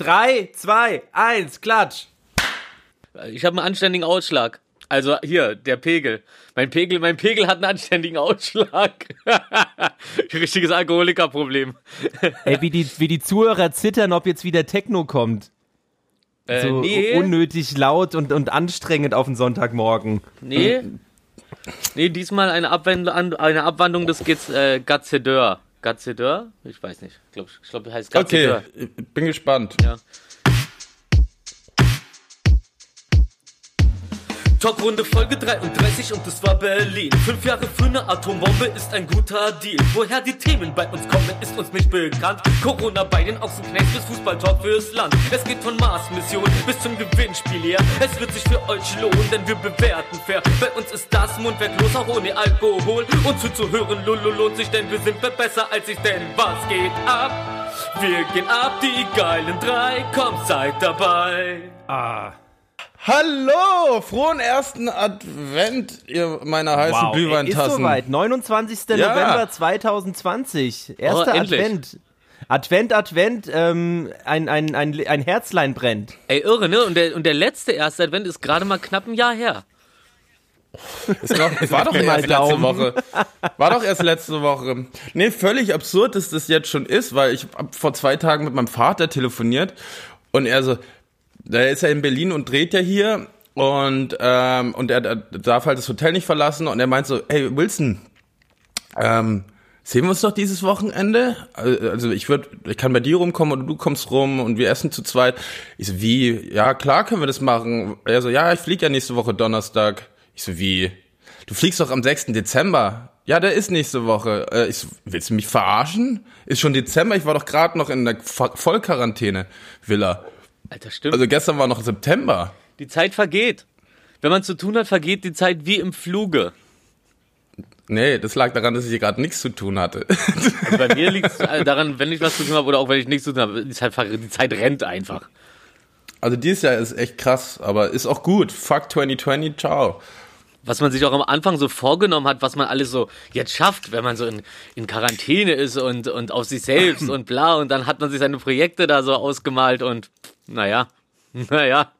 3, 2, 1, klatsch. Ich habe einen anständigen Ausschlag. Also hier, der Pegel. Mein Pegel, mein Pegel hat einen anständigen Ausschlag. Richtiges Alkoholikerproblem. Ey, wie die, wie die Zuhörer zittern, ob jetzt wieder Techno kommt. Äh, So nee, unnötig laut und, und anstrengend auf den Sonntagmorgen. nee. Nee, diesmal eine, Abwand eine Abwandlung des Gez- äh, Gazedeur. Gazedeur? Ich weiß nicht. Ich glaube, ich glaub, heißt Okay, Gazedeur. bin gespannt. Ja. Talkrunde Folge 33 und es war Berlin. Fünf Jahre für eine Atombombe ist ein guter Deal. Woher die Themen bei uns kommen, ist uns nicht bekannt. Corona bei den Ochsenknechts bis Fußballtalk fürs Land. Es geht von Mars-Mission bis zum Gewinnspiel her. Es wird sich für euch lohnen, denn wir bewerten fair. Bei uns ist das Mundwerk los, auch ohne Alkohol. Und zuzuhören, lulu lohnt sich, denn wir sind besser als ich, denn was geht ab? Wir gehen ab, die geilen drei, kommt, seid dabei. Ah. Hallo, frohen ersten Advent, ihr meine heißen Wow, ey, ist Glühweintassen. soweit. 29. Ja. November 2020. Erster Oh. Advent. Advent, Advent, ähm, ein, ein, ein, ein Herzlein brennt. Ey, irre, ne? Und der, und der letzte erste Advent ist gerade mal knapp ein Jahr her. Ist noch, war doch erst letzte Daumen. Woche. War doch erst letzte Woche. Nee, völlig absurd, dass das jetzt schon ist, weil ich hab vor zwei Tagen mit meinem Vater telefoniert und er so, der ist ja in Berlin und dreht ja hier und, ähm, und er, er darf halt das Hotel nicht verlassen und er meint so, hey Wilson, ähm, sehen wir uns doch dieses Wochenende? Also ich würde, ich kann bei dir rumkommen und du kommst rum und wir essen zu zweit. Ich so, wie? Ja, klar können wir das machen. Er so, ja, ich fliege ja nächste Woche Donnerstag. Ich so, wie? Du fliegst doch am 6. Dezember. Ja, der ist nächste Woche. Äh, Ich so, willst du mich verarschen? Ist schon Dezember, ich war doch gerade noch in der Vo- Vollquarantäne-Villa. Alter, stimmt. Also gestern war noch September. die Zeit vergeht. Wenn man zu tun hat, vergeht die Zeit wie im Fluge. Nee, das lag daran, dass ich hier gerade nichts zu tun hatte. Also bei mir liegt es daran, wenn ich was zu tun habe oder auch wenn ich nichts zu tun habe, die Zeit, die Zeit rennt einfach. Also dieses Jahr ist echt krass, aber ist auch gut. Fuck 2020, ciao. Was man sich auch am Anfang so vorgenommen hat, was man alles so jetzt schafft, wenn man so in, in Quarantäne ist und, und auf sich selbst und bla. Und dann hat man sich seine Projekte da so ausgemalt und naja, naja.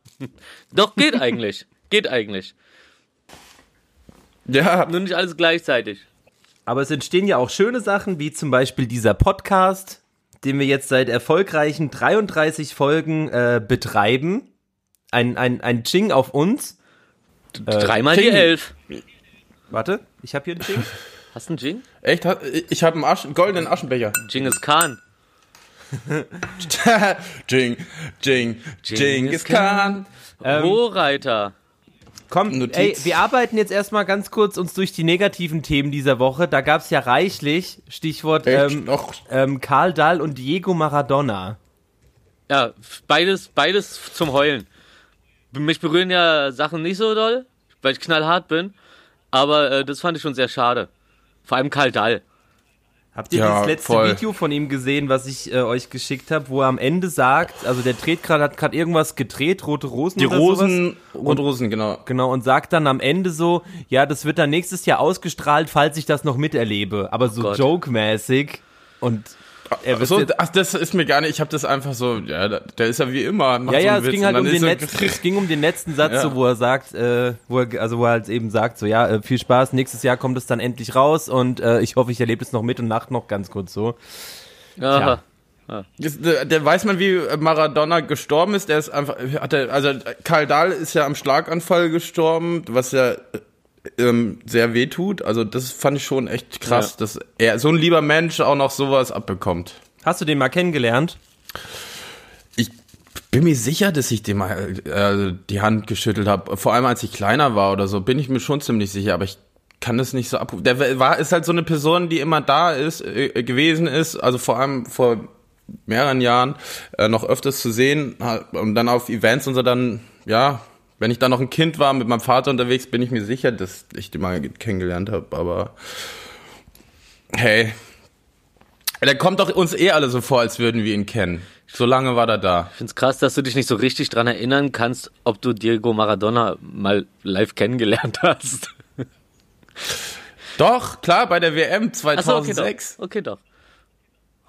Doch, geht eigentlich. Geht eigentlich. Ja, Nur nicht alles gleichzeitig. Aber es entstehen ja auch schöne Sachen, wie zum Beispiel dieser Podcast, den wir jetzt seit erfolgreichen 33 Folgen äh, betreiben. Ein, ein, ein Ching auf uns. Dreimal die Jingle. elf. Warte, ich habe hier einen Ching. Hast du einen Jing? echt? Ich habe einen Asch goldenen Aschenbecher. Genghis Khan. Jing, Jing, Genghis Khan. Rohreiter. Komm, Notiz. ey, wir arbeiten jetzt erstmal ganz kurz uns durch die negativen Themen dieser Woche. Da gab's ja reichlich, Stichwort ähm, ähm, Karl Dahl und Diego Maradona. Ja, beides, beides zum Heulen. Mich berühren ja Sachen nicht so doll, weil ich knallhart bin. Aber äh, das fand ich schon sehr schade. Vor allem Karl Dall. Habt ihr Ja, das letzte voll. Video von ihm gesehen, was ich äh, euch geschickt habe, wo er am Ende sagt, also der dreht gerade, hat gerade irgendwas gedreht, rote Rosen Die oder Rosen, sowas. und Rosen, genau. Genau, und sagt dann am Ende so, ja, das wird dann nächstes Jahr ausgestrahlt, falls ich das noch miterlebe. Aber so Gott. joke-mäßig. Und er So, ach, das ist mir gar nicht, ich habe das einfach so, ja, der ist ja wie immer. macht ja, so ja, einen es Witz ging halt um den letzten, es ging um den letzten Satz, Ja. so, wo er sagt, äh, wo er, also wo er halt eben sagt, so, ja, äh, viel Spaß, nächstes Jahr kommt es dann endlich raus und äh, ich hoffe, ich erlebe es noch mit und nach noch ganz kurz so. Aha. Das- Der, der weiß man, wie Maradona gestorben ist. Der ist einfach, hat er, also Karl Dahl ist ja am Schlaganfall gestorben, was ja ähm, sehr weh tut. Also das fand ich schon echt krass, Ja. dass er so ein lieber Mensch auch noch sowas abbekommt. Hast du den mal kennengelernt? Ich bin mir sicher, dass ich dem mal äh, die Hand geschüttelt habe. Vor allem als ich kleiner war oder so, bin ich mir schon ziemlich sicher, aber ich kann das nicht so abrufen. Der war ist halt so eine Person, die immer da ist, äh, gewesen ist, also vor allem vor mehreren Jahren äh, noch öfters zu sehen und dann auf Events und so dann, ja, wenn ich dann noch ein Kind war mit meinem Vater unterwegs, bin ich mir sicher, dass ich den mal kennengelernt habe, aber hey, der kommt doch uns eh alle so vor, als würden wir ihn kennen. So lange war der da. Ich find's krass, dass du dich nicht so richtig dran erinnern kannst, ob du Diego Maradona mal live kennengelernt hast. Doch, klar, bei der WM Achso, okay, 2006. doch. Okay, doch.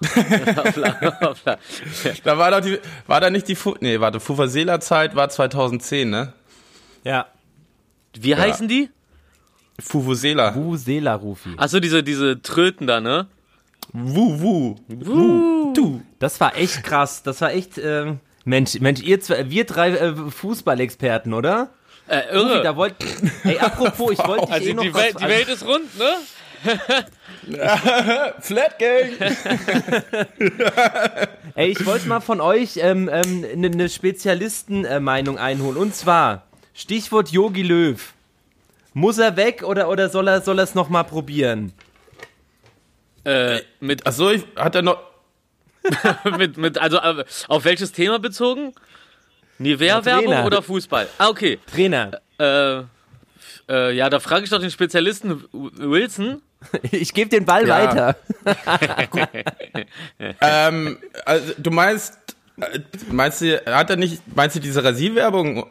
hoppla, hoppla. Da war doch die, war da nicht die, Fu nee, warte, Fufasela-Zeit war 2010, ne? Ja. Wie heißen die? Fuvusela. Vuvuzela, Rufi. Achso, diese, diese Tröten da, ne? Wu, wu. Uh, du. Das war echt krass. Das war echt, ähm, Mensch, Mensch, ihr zwei, wir drei äh, Fußballexperten, oder? Äh, Rufi, irre. da wollt, ey, apropos, ich wollte dich Also eh noch die was, Welt, die Welt ist rund, ne? Flat Gang. Ey, ich wollte mal von euch ähm, ähm, eine ne Spezialistenmeinung einholen. Und zwar, Stichwort Yogi Löw. Muss er weg oder, oder soll er soll es noch mal probieren? Äh, mit, Achso, ich, hat er noch, mit, mit, also äh, auf welches Thema bezogen? Nivea-Werbung Trainer. oder Fußball? Ah, okay. Trainer, Äh, äh, ja, da frage ich doch den Spezialisten Wilson. ich gebe den Ball Ja. weiter. ähm, also, du meinst, äh, meinst du, hat er nicht, meinst du diese Rasierwerbung?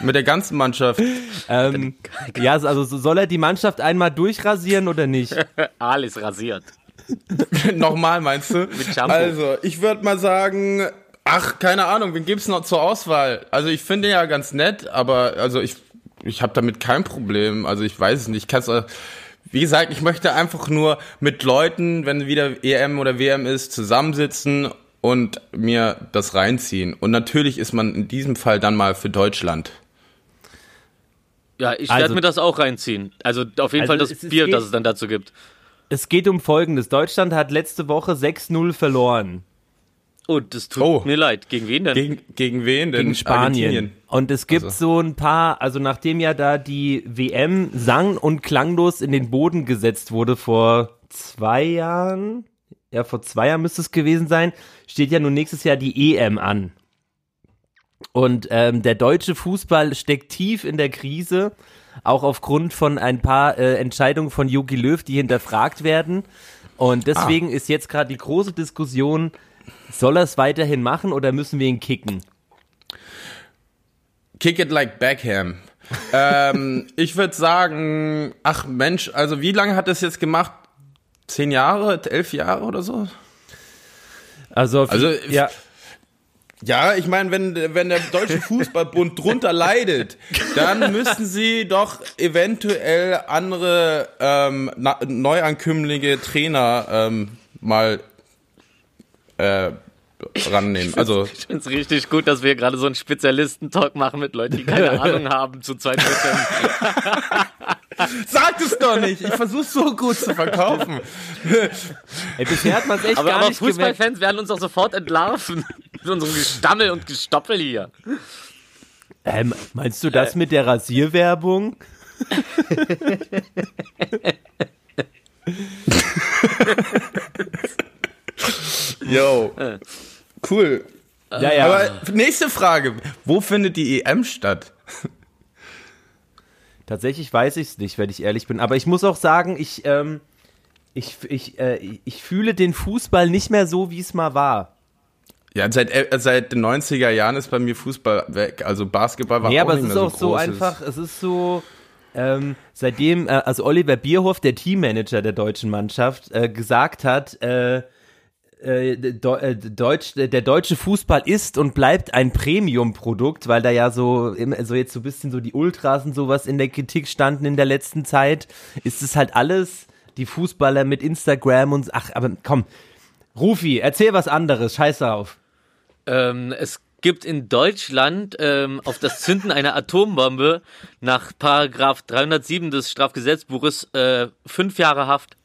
Mit der ganzen Mannschaft. Ähm, ja, also so- soll er die Mannschaft einmal durchrasieren oder nicht? Alles rasiert. Nochmal, meinst du? Mit Shampoo. Also, ich würde mal sagen, ach, keine Ahnung, wen gibt's noch zur Auswahl? Also, ich finde ja ganz nett, aber also ich, ich habe damit kein Problem. Also, ich weiß es nicht. Ich kann's, äh, wie gesagt, ich möchte einfach nur mit Leuten, wenn wieder EM oder WM ist, zusammensitzen und mir das reinziehen. Und natürlich ist man in diesem Fall dann mal für Deutschland. Ja, ich Also- werde mir das auch reinziehen. Also auf jeden Also Fall das es ist Bier, eh- das es dann dazu gibt. Es geht um Folgendes. Deutschland hat letzte Woche 6-0 verloren Oh, das tut Oh. mir leid. Gegen wen denn? Gegen, gegen wen denn? gegen Spanien. Argentinien. Und es gibt Also. so ein paar, also nachdem ja da die WM sang- und klanglos in den Boden gesetzt wurde vor zwei Jahren, ja vor zwei Jahren müsste es gewesen sein, steht ja nun nächstes Jahr die EM an. Und ähm, der deutsche Fußball steckt tief in der Krise, auch aufgrund von ein paar äh, Entscheidungen von Jogi Löw, die hinterfragt werden. Und deswegen ist jetzt gerade die große Diskussion, soll er es weiterhin machen oder müssen wir ihn kicken? Kick it like Beckham. ähm, ich würde sagen, ach Mensch, also wie lange hat es jetzt gemacht? Zehn Jahre, elf Jahre oder so? Also, Also, ja, Ja, ich meine, wenn, wenn der Deutsche Fußballbund drunter leidet, dann müssen sie doch eventuell andere ähm, na, Neuankömmlinge Trainer ähm, mal äh, rannehmen. Also Ich finde es richtig gut, dass wir gerade so einen Spezialisten-Talk machen mit Leuten, die keine Ahnung haben zu zwei Prozent. Sag es doch nicht. Ich versuch's so gut zu verkaufen. ey, bisher hat man es echt Aber, gar aber nicht gemerkt. Fußballfans werden uns doch sofort entlarven. Mit unserem Gestammel und Gestoppel hier. Ähm, meinst du das mit der Rasierwerbung? Yo. Cool. Ja, ja. Aber nächste Frage. Wo findet die EM statt? Tatsächlich weiß ich es nicht, wenn ich ehrlich bin. Aber ich muss auch sagen, ich, ähm, ich, ich, äh, ich fühle den Fußball nicht mehr so, wie es mal war. Ja, seit, äh, seit den 90er Jahren ist bei mir Fußball weg. Also Basketball war Nee, auch aber nicht es ist auch so einfach, es ist so, ähm, seitdem, äh, also Oliver Bierhoff, der Teammanager der deutschen Mannschaft, äh, gesagt hat, äh, äh, Deu- Deutsch, der deutsche Fußball ist und bleibt ein Premium-Produkt, weil da ja so, so jetzt so ein bisschen so die Ultras und sowas in der Kritik standen in der letzten Zeit, ist es halt alles, die Fußballer mit Instagram und, ach, aber komm, Rufi, erzähl was anderes, scheiß drauf. Ähm, es gibt in Deutschland ähm, auf das Zünden einer Atombombe nach Paragraph 307 des Strafgesetzbuches äh, fünf Jahre Haft.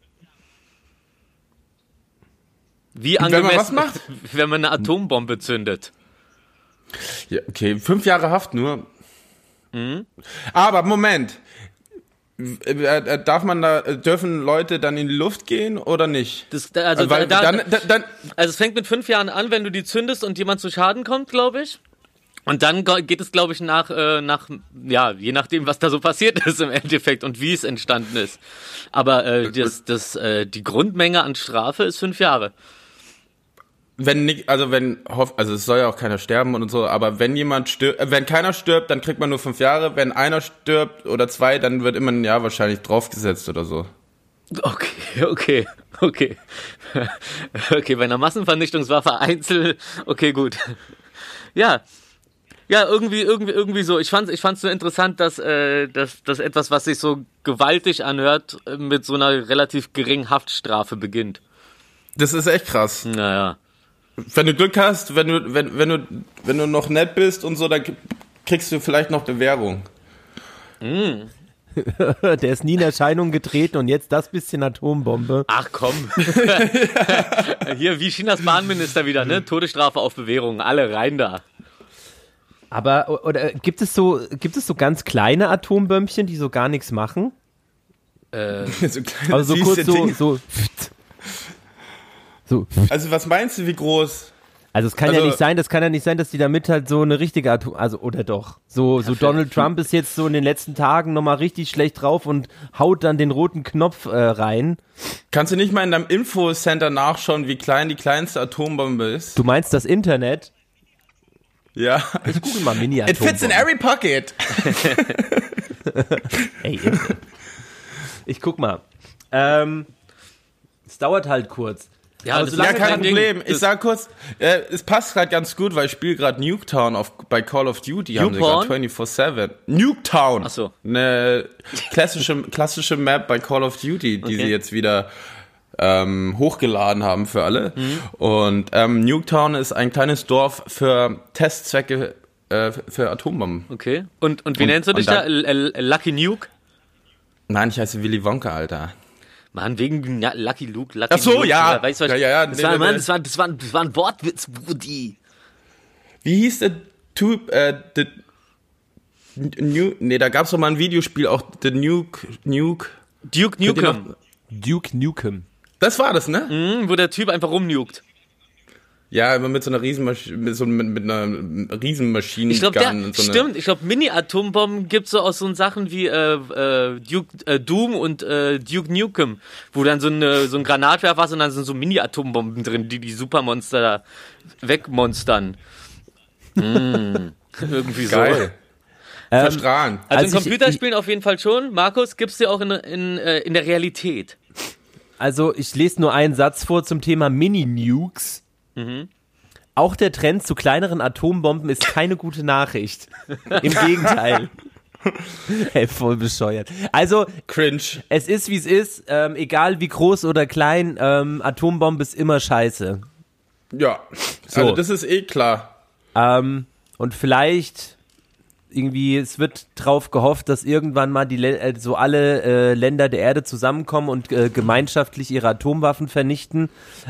Wie Und wenn man angemessen, was macht? wenn man eine Atombombe zündet. Ja, okay, fünf Jahre Haft nur. Mhm. Aber Moment. Äh, äh, Darf man da, äh, dürfen Leute dann in die Luft gehen oder nicht? Das, also, Weil da, dann, da, dann, also es fängt mit fünf Jahren an, wenn du die zündest und jemand zu Schaden kommt, glaube ich. Und dann geht es, glaube ich, nach, äh, nach, ja, je nachdem, was da so passiert ist im Endeffekt und wie es entstanden ist. Aber äh, das, das, äh, die Grundmenge an Strafe ist fünf Jahre. Wenn nicht, also wenn, also es soll ja auch keiner sterben und so, aber wenn jemand stirbt, äh, wenn keiner stirbt, dann kriegt man nur fünf Jahre. Wenn einer stirbt oder zwei, dann wird immer ein Jahr wahrscheinlich draufgesetzt oder so. Okay, okay, okay. Okay, bei einer Massenvernichtungswaffe einzeln, okay, gut. Ja. Ja, irgendwie, irgendwie, irgendwie so. Ich fand, ich fand's nur interessant, dass, äh, dass, dass etwas, was sich so gewaltig anhört, mit so einer relativ geringen Haftstrafe beginnt. Das ist echt krass. Naja. Wenn du Glück hast, wenn du, wenn, wenn du, wenn du noch nett bist und so, dann kriegst du vielleicht noch Bewährung. Der ist nie in Erscheinung getreten und jetzt das bisschen Atombombe. Ach komm. Hier, wie Chinas Bahnminister wieder, ne? Todesstrafe auf Bewährung. Alle rein da. Aber oder gibt es so gibt es so ganz kleine Atombömmchen, die so gar nichts machen? Äh, so kleine, Also so kurz so so so Also was meinst du, wie groß? Also es kann ja Also- nicht sein, das kann ja nicht sein, dass die damit halt so eine richtige Atom, also oder doch. So, so Donald Trump ist jetzt so in den letzten Tagen nochmal richtig schlecht drauf und haut dann den roten Knopf äh, rein. Kannst du nicht mal in deinem Infocenter nachschauen, wie klein die kleinste Atombombe ist? Du meinst das Internet? Ja. Ich google mal mini It fits in every pocket. Ey, ich guck mal. Ähm, es dauert halt kurz. Ja, solange Ja, ist kein kein Ding. Problem. Ich sag kurz, äh, es passt gerade ganz gut, weil ich spiele gerade Nuketown auf, bei Call of Duty. Haben sie gerade 24-7. Nuketown. Ach so. Eine klassische, klassische Map bei Call of Duty, die Okay. sie jetzt wieder ähm, hochgeladen haben für alle. Mhm. Und ähm, Nuketown ist ein kleines Dorf für Testzwecke äh, für Atombomben. Okay. Und, und wie Und- nennst du dich da? L L Lucky Nuke? Nein, ich heiße Willy Wonka, Alter. Mann, wegen ja, Lucky Luke, Lucky Ach so, Luke, ja. Weißt du, was Ja, ja, ja. Das, Nee, war, nee, Mann, nee. das, war, das, war, das war ein Wortwitz, Brudi. Wie hieß der Typ, äh, the, New, nee, da gab's doch mal ein Videospiel, auch The Nuke, Nuke. Duke Nukem. Duke Nukem. Das war das, ne? Mhm, wo der Typ einfach rumnukt. Ja, immer mit so einer Riesenmaschine, mit, so, mit, mit einer Riesenmaschine. Ich glaube, so stimmt, ich glaube, Mini-Atombomben gibt's so aus so Sachen wie äh, äh, Duke, äh, Doom und äh, Duke Nukem, wo dann so, eine, so ein Granatwerfer hast und dann sind so Mini-Atombomben drin, die die Supermonster da wegmonstern. Mm, irgendwie so. Geil. Ähm, Verstrahlen. Also, Also in ich- Computerspielen auf jeden Fall schon. Markus, gibt's dir auch in, in, äh, in der Realität? Also ich lese nur einen Satz vor zum Thema Mini-Nukes. Auch der Trend zu kleineren Atombomben ist keine gute Nachricht. Im Gegenteil. Ey, voll bescheuert. Also, Cringe. es ist wie es ist. Ähm, egal wie groß oder klein, ähm, Atombombe ist immer scheiße. Ja. So. Also, das ist eh klar. Ähm, und vielleicht irgendwie, es wird drauf gehofft, dass irgendwann mal die äh, so alle äh, Länder der Erde zusammenkommen und äh, gemeinschaftlich ihre Atomwaffen vernichten.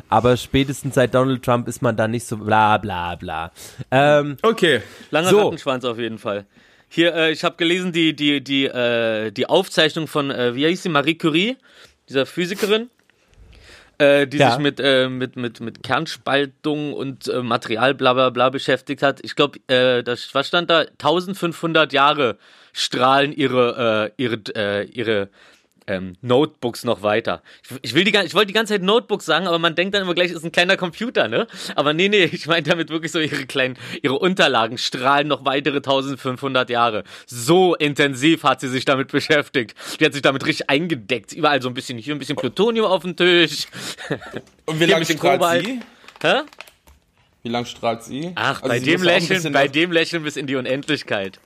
Aber spätestens seit Donald Trump ist man da nicht so bla bla bla. Ähm, Okay. Langer So. Rattenschwanz auf jeden Fall. Hier, äh, ich habe gelesen, die, die, die, äh, die Aufzeichnung von, äh, wie hieß sie, Marie Curie, dieser Physikerin, äh, die Ja. sich mit, äh, mit, mit, mit Kernspaltung und äh, Material bla bla bla beschäftigt hat. Ich glaube, äh, das, was stand da? 1500 Jahre strahlen ihre, äh, ihre, äh, ihre ähm, Notebooks noch weiter. Ich, ich, will die, ich wollte die ganze Zeit Notebooks sagen, aber man denkt dann immer gleich, es ist ein kleiner Computer, ne? Aber nee, nee, ich meine damit wirklich so ihre kleinen, ihre Unterlagen strahlen noch weitere 1500 Jahre. So intensiv hat sie sich damit beschäftigt. Die hat sich damit richtig eingedeckt. Überall so ein bisschen, hier ein bisschen Plutonium auf dem Tisch. Und wie lange strahlt Kobalt. sie? Hä? Wie lange strahlt sie? Ach, Also bei sie dem Lächeln, bei dem Lächeln bis in die Unendlichkeit.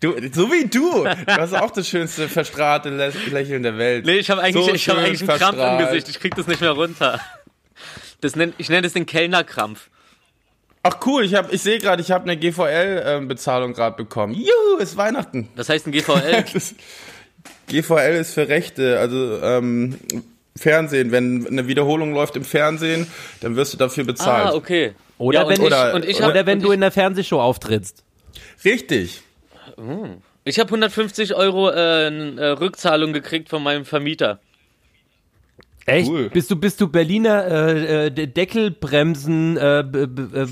Du, so wie du. Du hast auch das schönste verstrahlte Lä Lächeln der Welt. Nee, ich habe eigentlich, So ich hab eigentlich einen Krampf im. Gesicht. Ich krieg das nicht mehr runter. Das nenn, ich nenne das den Kellnerkrampf. Ach cool, ich hab, ich sehe gerade, ich habe eine GVL-Bezahlung gerade bekommen. Juhu, ist Weihnachten. Das heißt ein GVL. Das, GVL ist für Rechte, also ähm, Fernsehen. Wenn eine Wiederholung läuft im Fernsehen, dann wirst du dafür bezahlt. ah, okay. oder, Ja, und wenn, ich- oder- und ich hab- oder wenn und du ich- in der Fernsehshow auftrittst. Richtig. Ich habe 150 Euro äh, äh, Rückzahlung gekriegt von meinem Vermieter. Echt? Cool. Bist du, bist du Berliner äh, äh, De- Deckelbremsen äh, be, be, äh,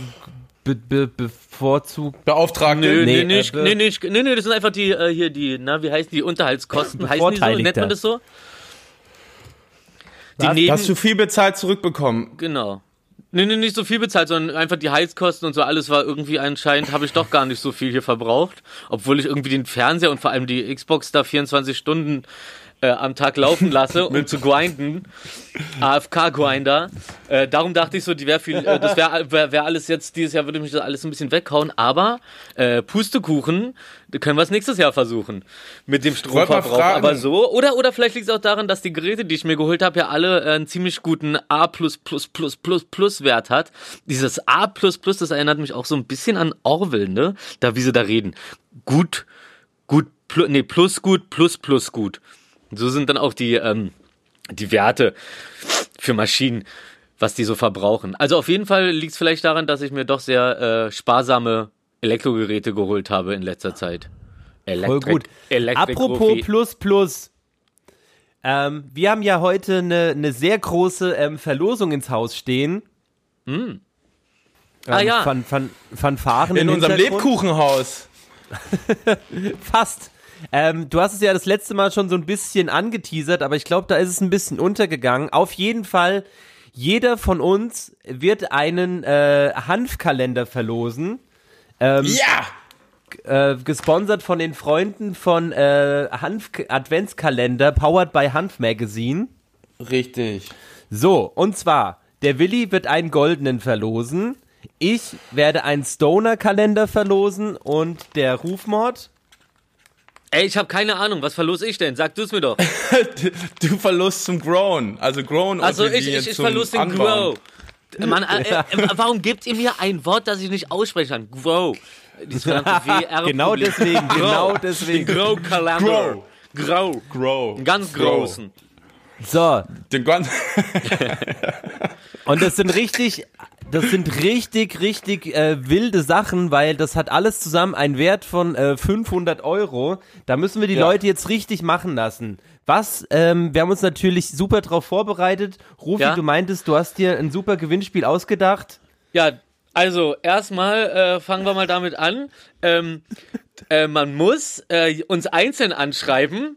be, be, bevorzugt? Beauftragte. Nö, Nee, nee, nee, äh, nee, nee, nee, nee, das sind einfach die, äh, hier, die, na, wie heißen die, Unterhaltskosten? Heißen die so? Nennt man das so? Die Was? neben, Hast du viel bezahlt zurückbekommen? genau. Nee, nee, nicht so viel bezahlt, sondern einfach die Heizkosten und so alles war irgendwie anscheinend, habe ich doch gar nicht so viel hier verbraucht. Obwohl ich irgendwie den Fernseher und vor allem die Xbox da 24 Stunden äh, am Tag laufen lasse, um zu grinden. AFK-Grinder. Äh, darum dachte ich so, die wäre viel, äh, das wäre wär, wär alles jetzt, dieses Jahr würde mich das alles ein bisschen weghauen, aber äh, Pustekuchen, da können wir es nächstes Jahr versuchen. Mit dem Stromverbrauch. Aber so. Oder, oder vielleicht liegt es auch daran, dass die Geräte, die ich mir geholt habe, ja alle äh, einen ziemlich guten A Wert hat. Dieses A das erinnert mich auch so ein bisschen an Orwell, ne? Da, wie sie da reden. Gut, gut, pl nee, plus gut, plus plus gut. So sind dann auch die, ähm, die Werte für Maschinen, was die so verbrauchen. Also auf jeden Fall liegt es vielleicht daran, dass ich mir doch sehr äh, sparsame Elektrogeräte geholt habe in letzter Zeit. Voll Elektrik, gut. Elektrik Apropos Profi. Plus Plus. Ähm, wir haben ja heute eine ne sehr große ähm, Verlosung ins Haus stehen. Ähm, Ah, ja. Fan, Fan, Fanfaren In unserem. Lebkuchenhaus. Fast. Ähm, du hast es ja das letzte Mal schon so ein bisschen angeteasert, aber ich glaube, da ist es ein bisschen untergegangen. Auf jeden Fall, jeder von uns wird einen äh, Hanfkalender verlosen. Ähm, Ja! äh, gesponsert von den Freunden von äh, Hanf Adventskalender, powered by Hanf Magazine. Richtig. So, und zwar, der Willi wird einen goldenen verlosen. Ich werde einen Stoner-Kalender verlosen und der Rufmord. Ey, ich habe keine Ahnung, was verlose ich denn? Sag du es mir doch. Du verlust zum Grown. Also Grown Also ich, ich, ich zum verlose den Anbauen. Grow. Mann, äh, äh, warum gebt ihr mir ein Wort, das ich nicht aussprechen kann? Grow. Dieses. Genau deswegen, genau Den deswegen. Grow Kalender. Grow. Grow. Einen ganz Grow. großen. So, Den ganz und das sind richtig, das sind richtig, richtig äh, wilde Sachen, weil das hat alles zusammen einen Wert von äh, 500 Euro. Da müssen wir die Ja. Leute jetzt richtig machen lassen. Was, ähm, wir haben uns natürlich super drauf vorbereitet. Rufi, Ja. du meintest, du hast dir ein super Gewinnspiel ausgedacht. Ja, also erstmal äh, fangen wir mal damit an. Ähm, äh, man muss äh, uns einzeln anschreiben.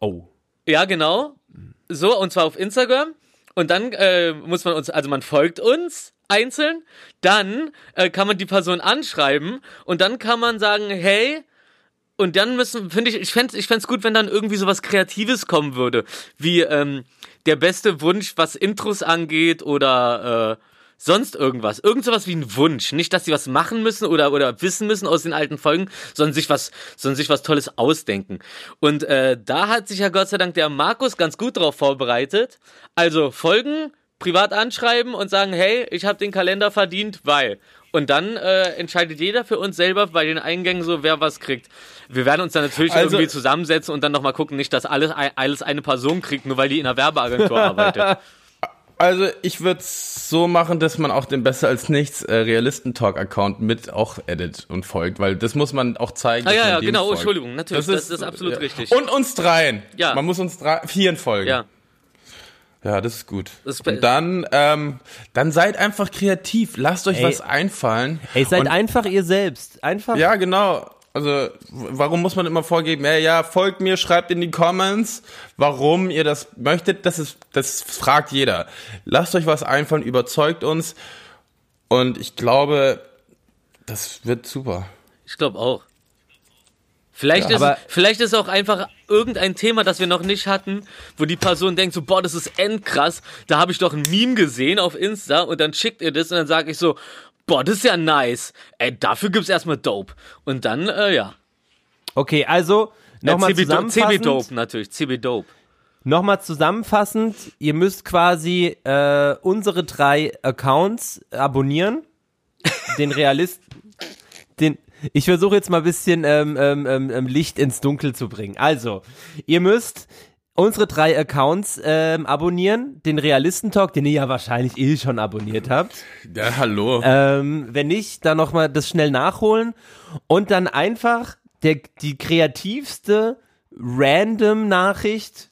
Oh. Ja, genau. So, und zwar auf Instagram. Und dann äh, muss man uns, also man folgt uns einzeln. Dann äh, kann man die Person anschreiben und dann kann man sagen, hey, und dann müssen, finde ich, ich fände ich fänd's gut, wenn dann irgendwie sowas Kreatives kommen würde. Wie ähm, der beste Wunsch, was Intros angeht oder äh, sonst irgendwas. Irgend sowas wie ein Wunsch. Nicht, dass sie was machen müssen oder, oder wissen müssen aus den alten Folgen, sondern sich was, sondern sich was Tolles ausdenken. Und äh, da hat sich ja Gott sei Dank der Markus ganz gut drauf vorbereitet. Also folgen, privat anschreiben und sagen, hey, ich habe den Kalender verdient, weil. Und dann äh, entscheidet jeder für uns selber bei den Eingängen so, wer was kriegt. Wir werden uns dann natürlich Also- irgendwie zusammensetzen und dann nochmal gucken, nicht, dass alles, alles eine Person kriegt, nur weil die in einer Werbeagentur arbeitet. Also ich würde es so machen, dass man auch den besser als nichts äh, Realisten-Talk-Account mit auch edit und folgt, weil das muss man auch zeigen. Ah, ja, ja, genau, oh, folgt. Entschuldigung, natürlich, das ist absolut richtig. Und uns dreien. Ja. Man muss uns drei, vieren folgen. Ja. Ja, das ist gut. Das ist und dann, ähm, dann seid einfach kreativ. Lasst euch Ey. was einfallen. Ey, seid und, einfach ihr selbst. Einfach. Ja, genau. Also, warum muss man immer vorgeben, ja, ja, folgt mir, schreibt in die Comments, warum ihr das möchtet, das ist, das fragt jeder. Lasst euch was einfallen, überzeugt uns und ich glaube, das wird super. Ich glaube auch. Vielleicht, Ja, ist, vielleicht ist auch einfach irgendein Thema, das wir noch nicht hatten, wo die Person denkt so, boah, das ist endkrass, da habe ich doch ein Meme gesehen auf Insta und dann schickt ihr das und dann sage ich so, boah, das ist ja nice. Ey, dafür gibt's erstmal Dope. Und dann, äh, ja. Okay, also nochmal CB zusammenfassend. Dope natürlich, CB Dope. Nochmal zusammenfassend, ihr müsst quasi äh, unsere drei Accounts abonnieren. Den Realist, ich versuche jetzt mal ein bisschen ähm, ähm, ähm, ähm, Licht ins Dunkel zu bringen. Also, ihr müsst unsere drei Accounts ähm, abonnieren. Den Realistentalk, den ihr ja wahrscheinlich eh schon abonniert habt. Ja, hallo. Ähm, wenn nicht, dann nochmal das schnell nachholen und dann einfach der, die kreativste random Nachricht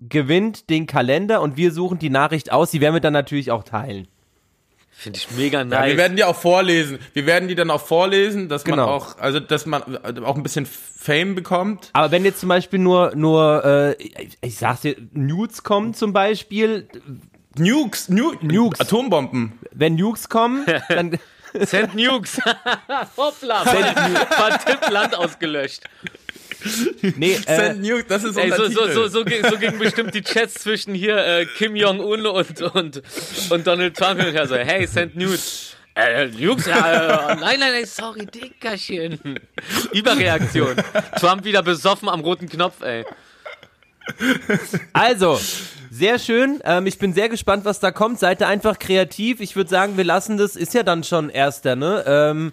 gewinnt den Kalender und wir suchen die Nachricht aus. Die werden wir dann natürlich auch teilen. Finde ich mega Ja, nice. wir werden die auch vorlesen. Wir werden die dann auch vorlesen, dass man Genau. auch, also dass man auch ein bisschen Fame bekommt. Aber wenn jetzt zum Beispiel nur, nur äh, ich, ich sag's dir, Nudes kommen zum Beispiel, Nukes, nu Nukes. Atombomben. wenn Nukes kommen, dann Send Nukes. Hoppla, war Tipp Land ausgelöscht. Nee, äh, Send Nude, das ist Ey, unser so, so, Titel. so, so, ging, so gingen bestimmt die Chats zwischen hier äh, Kim Jong-un und, und, und Donald Trump hin und her so, hey, send nude. Äh, ja, äh, nein, nein, nein, sorry, Dickerchen. Überreaktion. Trump wieder besoffen am roten Knopf, ey. Also, sehr schön. Ähm, ich bin sehr gespannt, was da kommt. Seid ihr einfach kreativ. Ich würde sagen, wir lassen das, ist ja dann schon erster, ne? Ähm,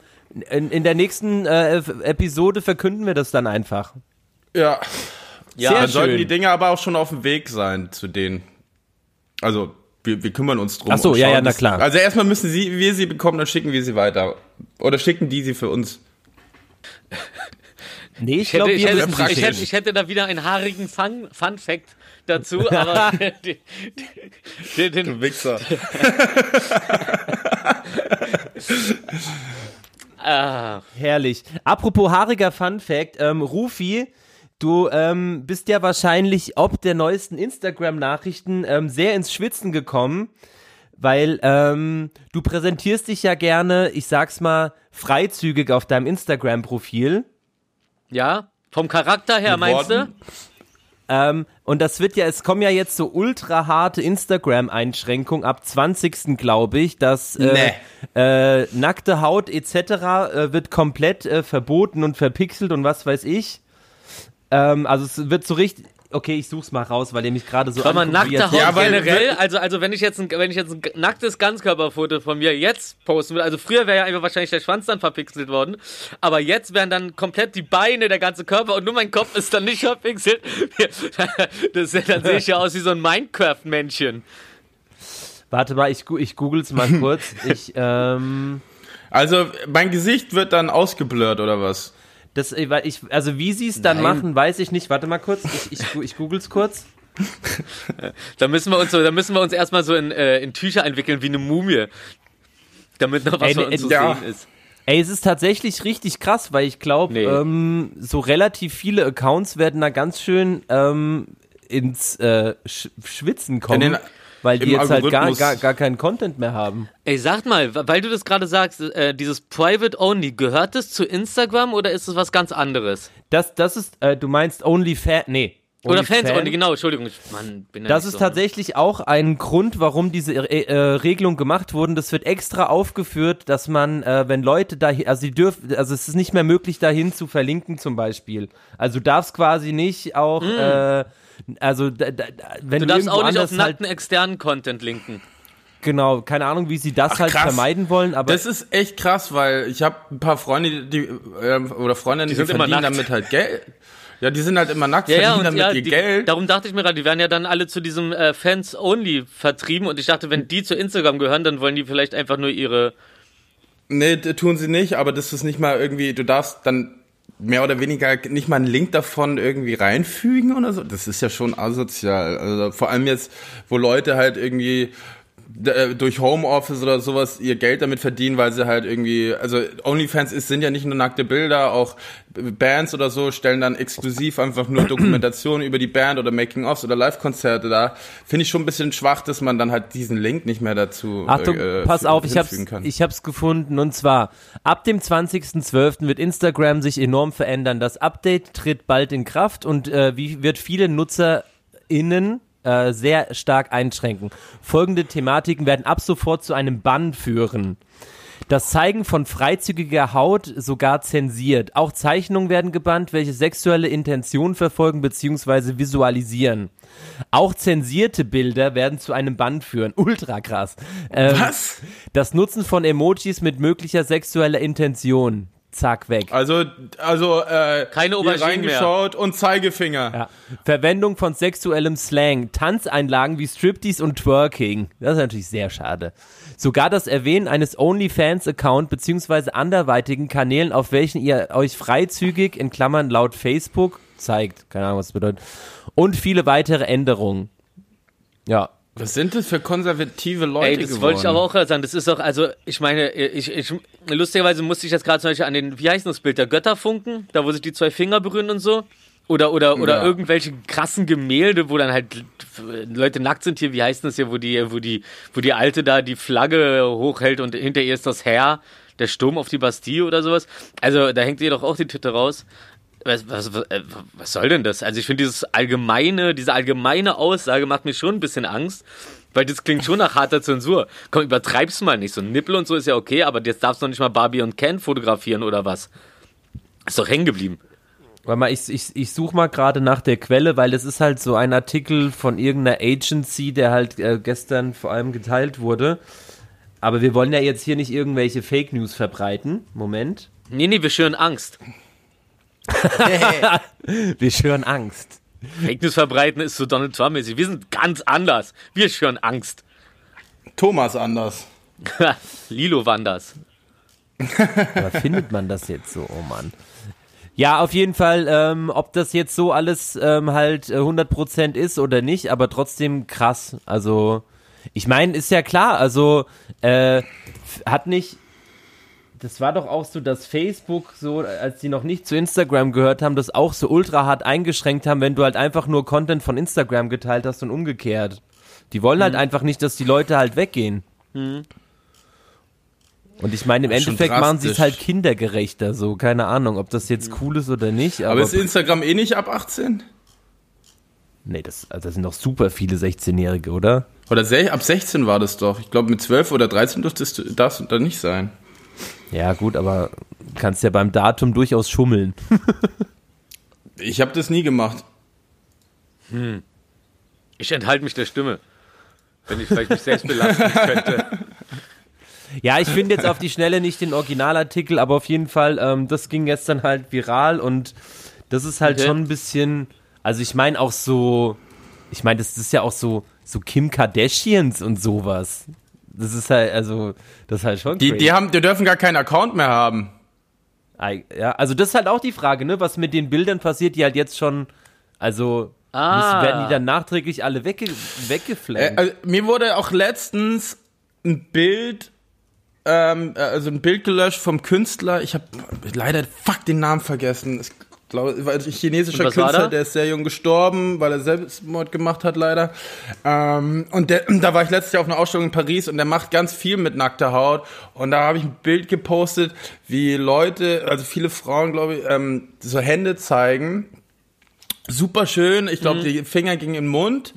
in, in der nächsten äh, Episode verkünden wir das dann einfach. ja. Ja, Sehr Dann sollten schön. die Dinge aber auch schon auf dem Weg sein zu denen. Also, wir, wir kümmern uns drum. Ach so, und ja, ja, na klar. Also erstmal müssen sie, wir sie bekommen, dann schicken wir sie weiter. Oder schicken die sie für uns. Nee, ich Ich hätte, glaube, ich, ich, hätte, ich hätte da wieder einen haarigen Fun, Fun Fact dazu, aber den, den, den, Wichser. ah, Herrlich. Apropos haariger Fun Fact, ähm, Rufi, du ähm, bist ja wahrscheinlich ob der neuesten Instagram-Nachrichten ähm, sehr ins Schwitzen gekommen, weil ähm, du präsentierst dich ja gerne, ich sag's mal, freizügig auf deinem Instagram-Profil. ja, vom Charakter her meinst du? Ähm, und das wird ja, es kommen ja jetzt so ultra harte Instagram-Einschränkungen ab 20. glaube ich, dass äh, äh, nackte Haut etc. Äh, wird komplett äh, verboten und verpixelt und was weiß ich. Ähm, also es wird so richtig. Okay, ich such's mal raus, weil ihr mich gerade so Soll man nackte Haut Ja, weil- generell, also, also wenn ich jetzt ein, wenn ich jetzt ein nacktes Ganzkörperfoto von mir jetzt posten würde, also früher wäre ja einfach wahrscheinlich der Schwanz dann verpixelt worden, aber jetzt wären dann komplett die Beine, der ganze Körper und nur mein Kopf ist dann nicht verpixelt. Das, dann sehe ich ja aus wie so ein Minecraft-Männchen. Warte mal, ich, ich google's mal kurz. ich, ähm, Also, mein Gesicht wird dann ausgeblurrt, oder was? Das, äh, ich, also wie sie es dann Nein. machen, weiß ich nicht. Warte mal kurz, ich, ich, ich google's kurz. Da müssen wir uns so, da müssen wir uns erstmal so in, äh, in Tücher entwickeln wie eine Mumie. Damit noch was von uns zu ja. sehen ist. Ey, es ist tatsächlich richtig krass, weil ich glaube, Nee. ähm, so relativ viele Accounts werden da ganz schön ähm, ins äh, Sch Schwitzen kommen, In den- weil die jetzt halt gar, gar, gar keinen Content mehr haben. Ey, sag mal, weil du das gerade sagst, äh, dieses Private Only, gehört das zu Instagram oder ist es was ganz anderes? Das, das ist, äh, du meinst OnlyFans, nee. Oder Fans OnlyFan. Only, genau, Entschuldigung. Ich, Mann, bin ja Das ist so, tatsächlich auch ein Grund, warum diese äh, äh, Regelung gemacht wurden. Das wird extra aufgeführt, dass man, äh, wenn Leute da, also sie dürfen, also es ist nicht mehr möglich, dahin zu verlinken zum Beispiel. Also du darfst quasi nicht auch, äh, also da, da, da- wenn. Du darfst auch nicht auf halt, nackten externen Content linken. genau, keine Ahnung, wie sie das Ach, halt krass. vermeiden wollen, aber Das ist echt krass, weil ich habe ein paar Freunde, die ähm, oder Freundinnen, die, sind immer verdienen nackt. damit halt Geld. Ja, die sind halt immer nackt, Ja, ja, verdienen und damit ja, ihr die, Geld. darum dachte ich mir gerade, die werden ja dann alle zu diesem äh, Fans Only vertrieben und ich dachte, wenn die zu Instagram gehören, dann wollen die vielleicht einfach nur ihre. Nee, tun sie nicht, aber das ist nicht mal irgendwie, du darfst dann mehr oder weniger nicht mal einen Link davon irgendwie reinfügen oder so. Das ist ja schon asozial. Also vor allem jetzt, wo Leute halt irgendwie durch Homeoffice oder sowas ihr Geld damit verdienen, weil sie halt irgendwie, also OnlyFans ist, sind ja nicht nur nackte Bilder, auch Bands oder so stellen dann exklusiv einfach nur Dokumentationen über die Band oder Making-ofs oder Live-Konzerte da. Finde ich schon ein bisschen schwach, dass man dann halt diesen Link nicht mehr dazu Achtung, äh, pass auf, ich hab's, kann. ich hab's gefunden und zwar ab dem 20.12. wird Instagram sich enorm verändern. Das Update tritt bald in Kraft und äh, wie wird viele NutzerInnen äh, sehr stark einschränken. Folgende Thematiken werden ab sofort zu einem Bann führen. Das Zeigen von freizügiger Haut sogar zensiert. Auch Zeichnungen werden gebannt, welche sexuelle Intentionen verfolgen bzw. visualisieren. Auch zensierte Bilder werden zu einem Bann führen. Ultra krass. Ähm, Was? Das Nutzen von Emojis mit möglicher sexueller Intention. Zack, weg. Also, also, äh, Keine hier Auberginen mehr. reingeschaut und Zeigefinger. Ja. Verwendung von sexuellem Slang, Tanzeinlagen wie Striptease und Twerking. Das ist natürlich sehr schade. Sogar das Erwähnen eines OnlyFans-Account beziehungsweise anderweitigen Kanälen, auf welchen ihr euch freizügig, in Klammern laut Facebook, zeigt. Keine Ahnung, was das bedeutet. Und viele weitere Änderungen. Ja. Was sind das für konservative Leute Ey, das geworden? wollte ich aber auch gerade sagen. Das ist doch, also, ich meine, ich, ich, lustigerweise musste ich jetzt gerade zum Beispiel an den, wie heißt das Bild, der Götterfunken, da wo sich die zwei Finger berühren und so. Oder, oder, oder Ja. irgendwelche krassen Gemälde, wo dann halt Leute nackt sind hier, wie heißt das hier, wo die, wo die, wo die Alte da die Flagge hochhält und hinter ihr ist das Herr, der Sturm auf die Bastille oder sowas. Also, da hängt ihr doch auch die Titte raus. Was, was, was, äh, was soll denn das? Also ich finde dieses allgemeine, diese allgemeine Aussage macht mir schon ein bisschen Angst, weil das klingt schon nach harter Zensur. Komm, übertreib's mal nicht. So ein Nippel und so ist ja okay, aber jetzt darfst du noch nicht mal Barbie und Ken fotografieren oder was? Ist doch hängen geblieben. Warte mal, ich, ich, ich suche mal gerade nach der Quelle, weil es ist halt so ein Artikel von irgendeiner Agency, der halt äh, gestern vor allem geteilt wurde. Aber wir wollen ja jetzt hier nicht irgendwelche Fake News verbreiten. Moment. Nee, nee, wir schüren Angst. Wir schüren Angst. Fake News verbreiten ist so Donald Trump-mäßig. Wir sind ganz anders. Wir schüren Angst. Thomas anders. Lilo Wanders. Aber findet man das jetzt so? Oh Mann. Ja, auf jeden Fall, ähm, ob das jetzt so alles ähm, halt äh, 100% ist oder nicht, aber trotzdem krass. Also, ich meine, ist ja klar, also äh, hat nicht, das war doch auch so, dass Facebook so, als die noch nicht zu Instagram gehört haben, das auch so ultra hart eingeschränkt haben, wenn du halt einfach nur Content von Instagram geteilt hast und umgekehrt. Die wollen halt einfach nicht, dass die Leute halt weggehen. Und ich meine, im Das Endeffekt machen sie es halt kindergerechter, so, keine Ahnung, ob das jetzt cool ist oder nicht. Aber, Aber ist Instagram eh nicht ab 18? nee, das, also das sind doch super viele 16-Jährige, oder? Oder ab 16 war das doch. Ich glaube, mit 12 oder 13 dürftest du, darfst du da nicht sein. Ja, gut, aber kannst ja beim Datum durchaus schummeln. Ich habe das nie gemacht. Ich enthalte mich der Stimme. Wenn ich vielleicht mich selbst belasten könnte. Ja, ich finde jetzt auf die Schnelle nicht den Originalartikel, aber auf jeden Fall, ähm, das ging gestern halt viral und das ist halt Okay. schon ein bisschen, also ich meine auch so, ich meine, das ist ja auch so, so Kim Kardashians und sowas. Das ist halt, also, das ist halt schon Die, crazy. die, haben, die dürfen gar keinen Account mehr haben. Ja, also das ist halt auch die Frage, ne, was mit den Bildern passiert, die halt jetzt schon, also, Ah. müssen, werden die dann nachträglich alle wegge Äh, weggeflammt? also, mir wurde auch letztens ein Bild, ähm, äh, also ein Bild gelöscht vom Künstler. Ich habe leider fuck den Namen vergessen. Ich glaube, war ein chinesischer Künstler, der ist sehr jung gestorben, weil er Selbstmord gemacht hat, leider. Ähm, und der, da war ich letztes Jahr auf einer Ausstellung in Paris und der macht ganz viel mit nackter Haut. Und da habe ich ein Bild gepostet, wie Leute, also viele Frauen, glaube ich, ähm, so Hände zeigen. Super schön. Ich Mhm. glaube, die Finger gingen in den Mund.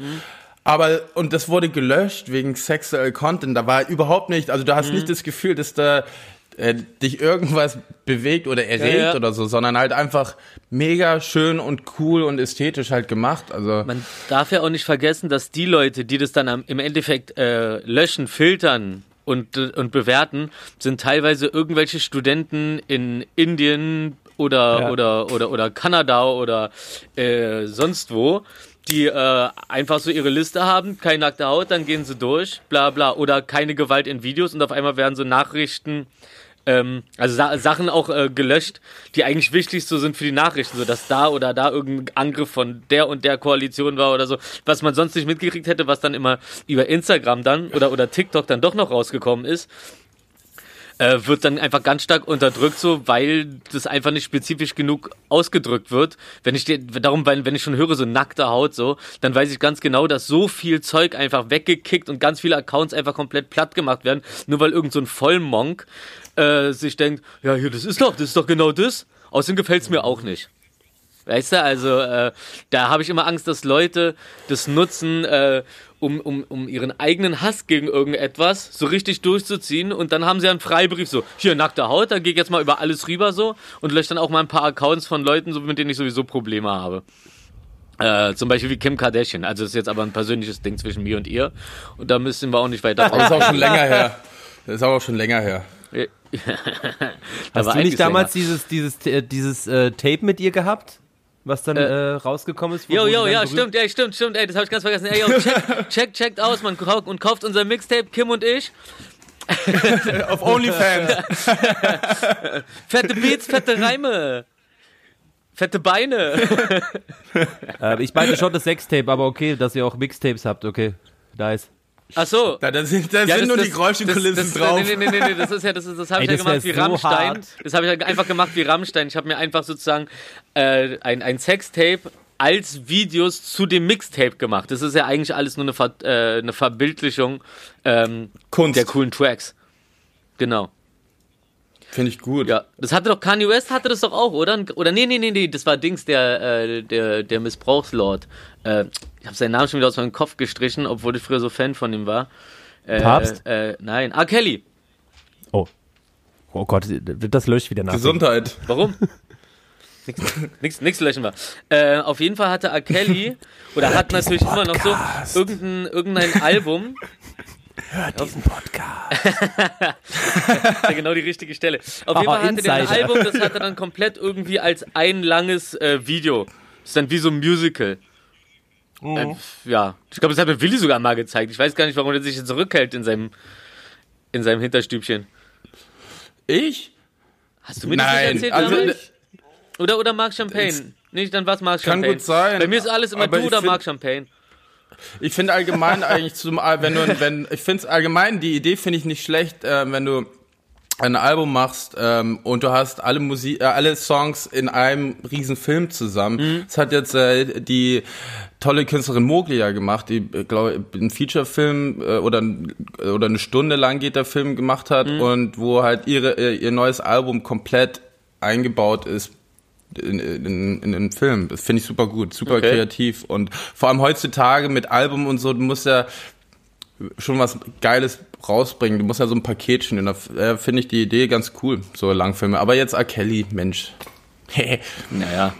Aber, und das wurde gelöscht wegen Sexual Content. Da war überhaupt nicht, also du hast Mhm. nicht das Gefühl, dass da äh, dich irgendwas bewegt oder erregt Ja, ja. oder so, sondern halt einfach mega schön und cool und ästhetisch halt gemacht. Also, Man darf ja auch nicht vergessen, dass die Leute, die das dann im Endeffekt äh, löschen, filtern und, und bewerten, sind teilweise irgendwelche Studenten in Indien oder, Ja. oder, oder, oder Kanada oder äh, sonst wo, die äh, einfach so ihre Liste haben, keine nackte Haut, dann gehen sie durch, bla bla, oder keine Gewalt in Videos und auf einmal werden so Nachrichten ähm, also Sa Sachen auch äh, gelöscht, die eigentlich wichtig so sind für die Nachrichten, so dass da oder da irgendein Angriff von der und der Koalition war oder so, was man sonst nicht mitgekriegt hätte, was dann immer über Instagram dann oder oder TikTok dann doch noch rausgekommen ist. Äh, wird dann einfach ganz stark unterdrückt, so weil das einfach nicht spezifisch genug ausgedrückt wird. Wenn ich darum, wenn, wenn ich schon höre, so nackte Haut, so, dann weiß ich ganz genau, dass so viel Zeug einfach weggekickt und ganz viele Accounts einfach komplett platt gemacht werden, nur weil irgend so ein Vollmonk äh, sich denkt, ja, hier, das ist doch, das ist doch genau das. Außerdem gefällt's mir auch nicht. Weißt du, also äh, da habe ich immer Angst, dass Leute das nutzen, äh, um, um, um ihren eigenen Hass gegen irgendetwas so richtig durchzuziehen und dann haben sie einen Freibrief so, hier nackte Haut, da gehe ich jetzt mal über alles rüber so und lösche dann auch mal ein paar Accounts von Leuten, so, mit denen ich sowieso Probleme habe. Äh, zum Beispiel wie Kim Kardashian. Also das ist jetzt aber ein persönliches Ding zwischen mir und ihr und da müssen wir auch nicht weiter das ist auch schon länger her. Das ist auch schon länger her. Da Hast du nicht damals dieses, dieses, äh, dieses äh, Tape mit ihr gehabt? Was dann äh, rausgekommen ist? Jo, jo, ja, stimmt, ey, stimmt, stimmt, ey, das habe ich ganz vergessen. Ey, yo, check, check, checkt aus, man und kauft unser Mixtape, Kim und ich. Auf OnlyFans. Fette Beats, fette Reime. Fette Beine. Äh, ich meine schon das Sextape, aber okay, dass ihr auch Mixtapes habt, okay. Nice. Ach so. Da, da sind, da Ja, sind das- nur das- die das, drauf. Nee, nee, nee, nee, das ist ja, das, ist, das habe ich ja gemacht wie so Rammstein. hart. Das habe ich ja einfach gemacht wie Rammstein. Ich habe mir einfach sozusagen äh, ein, ein Sextape als Videos zu dem Mixtape gemacht. Das ist ja eigentlich alles nur eine, Ver, äh, eine Verbildlichung ähm, Kunst. der coolen Tracks. Genau. Finde ich gut. Ja, das hatte doch Kanye West hatte das doch auch, oder? Oder nee, nee, nee, nee, das war Dings, der, äh, der, der Missbrauchslord. Äh, ich habe seinen Namen schon wieder aus meinem Kopf gestrichen, obwohl ich früher so Fan von ihm war. Äh, Papst? Äh, nein, R. Kelly. Oh. Oh Gott, das löscht wieder nach. Gesundheit. Warum? nix, nix, nix löschen wir. Äh, auf jeden Fall hatte R. Kelly, oder hat natürlich immer noch so irgendein, irgendein Album, Hört diesen Podcast. ja genau die richtige Stelle. Auf jeden Fall hatte der ein. Album, das hat er dann komplett irgendwie als ein langes äh, Video. Das ist dann wie so ein Musical. Äh, ja, ich glaube, das hat mir Willi sogar mal gezeigt. Ich weiß gar nicht, warum er sich jetzt zurückhält in seinem, in seinem Hinterstübchen. Ich? Hast du mir das nicht Nein, erzählt also damals? Oder, oder Mark Champagne? Nicht, dann was Mark Kann Champagne. gut sein, Bei mir ist alles immer du oder Mark Champagne. Ich finde allgemein eigentlich zum, wenn du, wenn, ich finde es allgemein, die Idee finde ich nicht schlecht, äh, wenn du ein Album machst ähm, und du hast alle Musik, äh, alle Songs in einem riesen Film zusammen. Das hat jetzt äh, die tolle Künstlerin Mogli ja gemacht, die äh, glaube einen Feature-Film äh, oder oder eine Stunde lang geht der Film gemacht hat und wo halt ihre äh, ihr neues Album komplett eingebaut ist in, in, in den Film. Das finde ich super gut, super Okay. kreativ und vor allem heutzutage mit Album und so, du musst ja schon was Geiles rausbringen. Du musst ja so ein Paket schnüren. Da äh, finde ich die Idee ganz cool, so Langfilme. Aber jetzt R. Kelly, Mensch. Naja.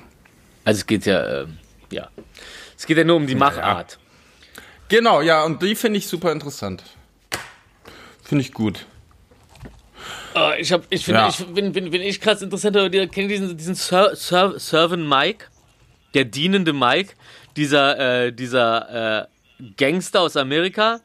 Also es geht ja, äh, ja. Es geht ja nur um die Machart. genau, ja, und die finde ich super interessant. Finde ich gut. Ah, ich hab, ich finde, Ja. ich bin, bin, bin ich krass interessant, aber die kennen diesen, diesen Ser, Ser, Servant Mike, der dienende Mike, dieser, äh, dieser äh, Gangster aus Amerika,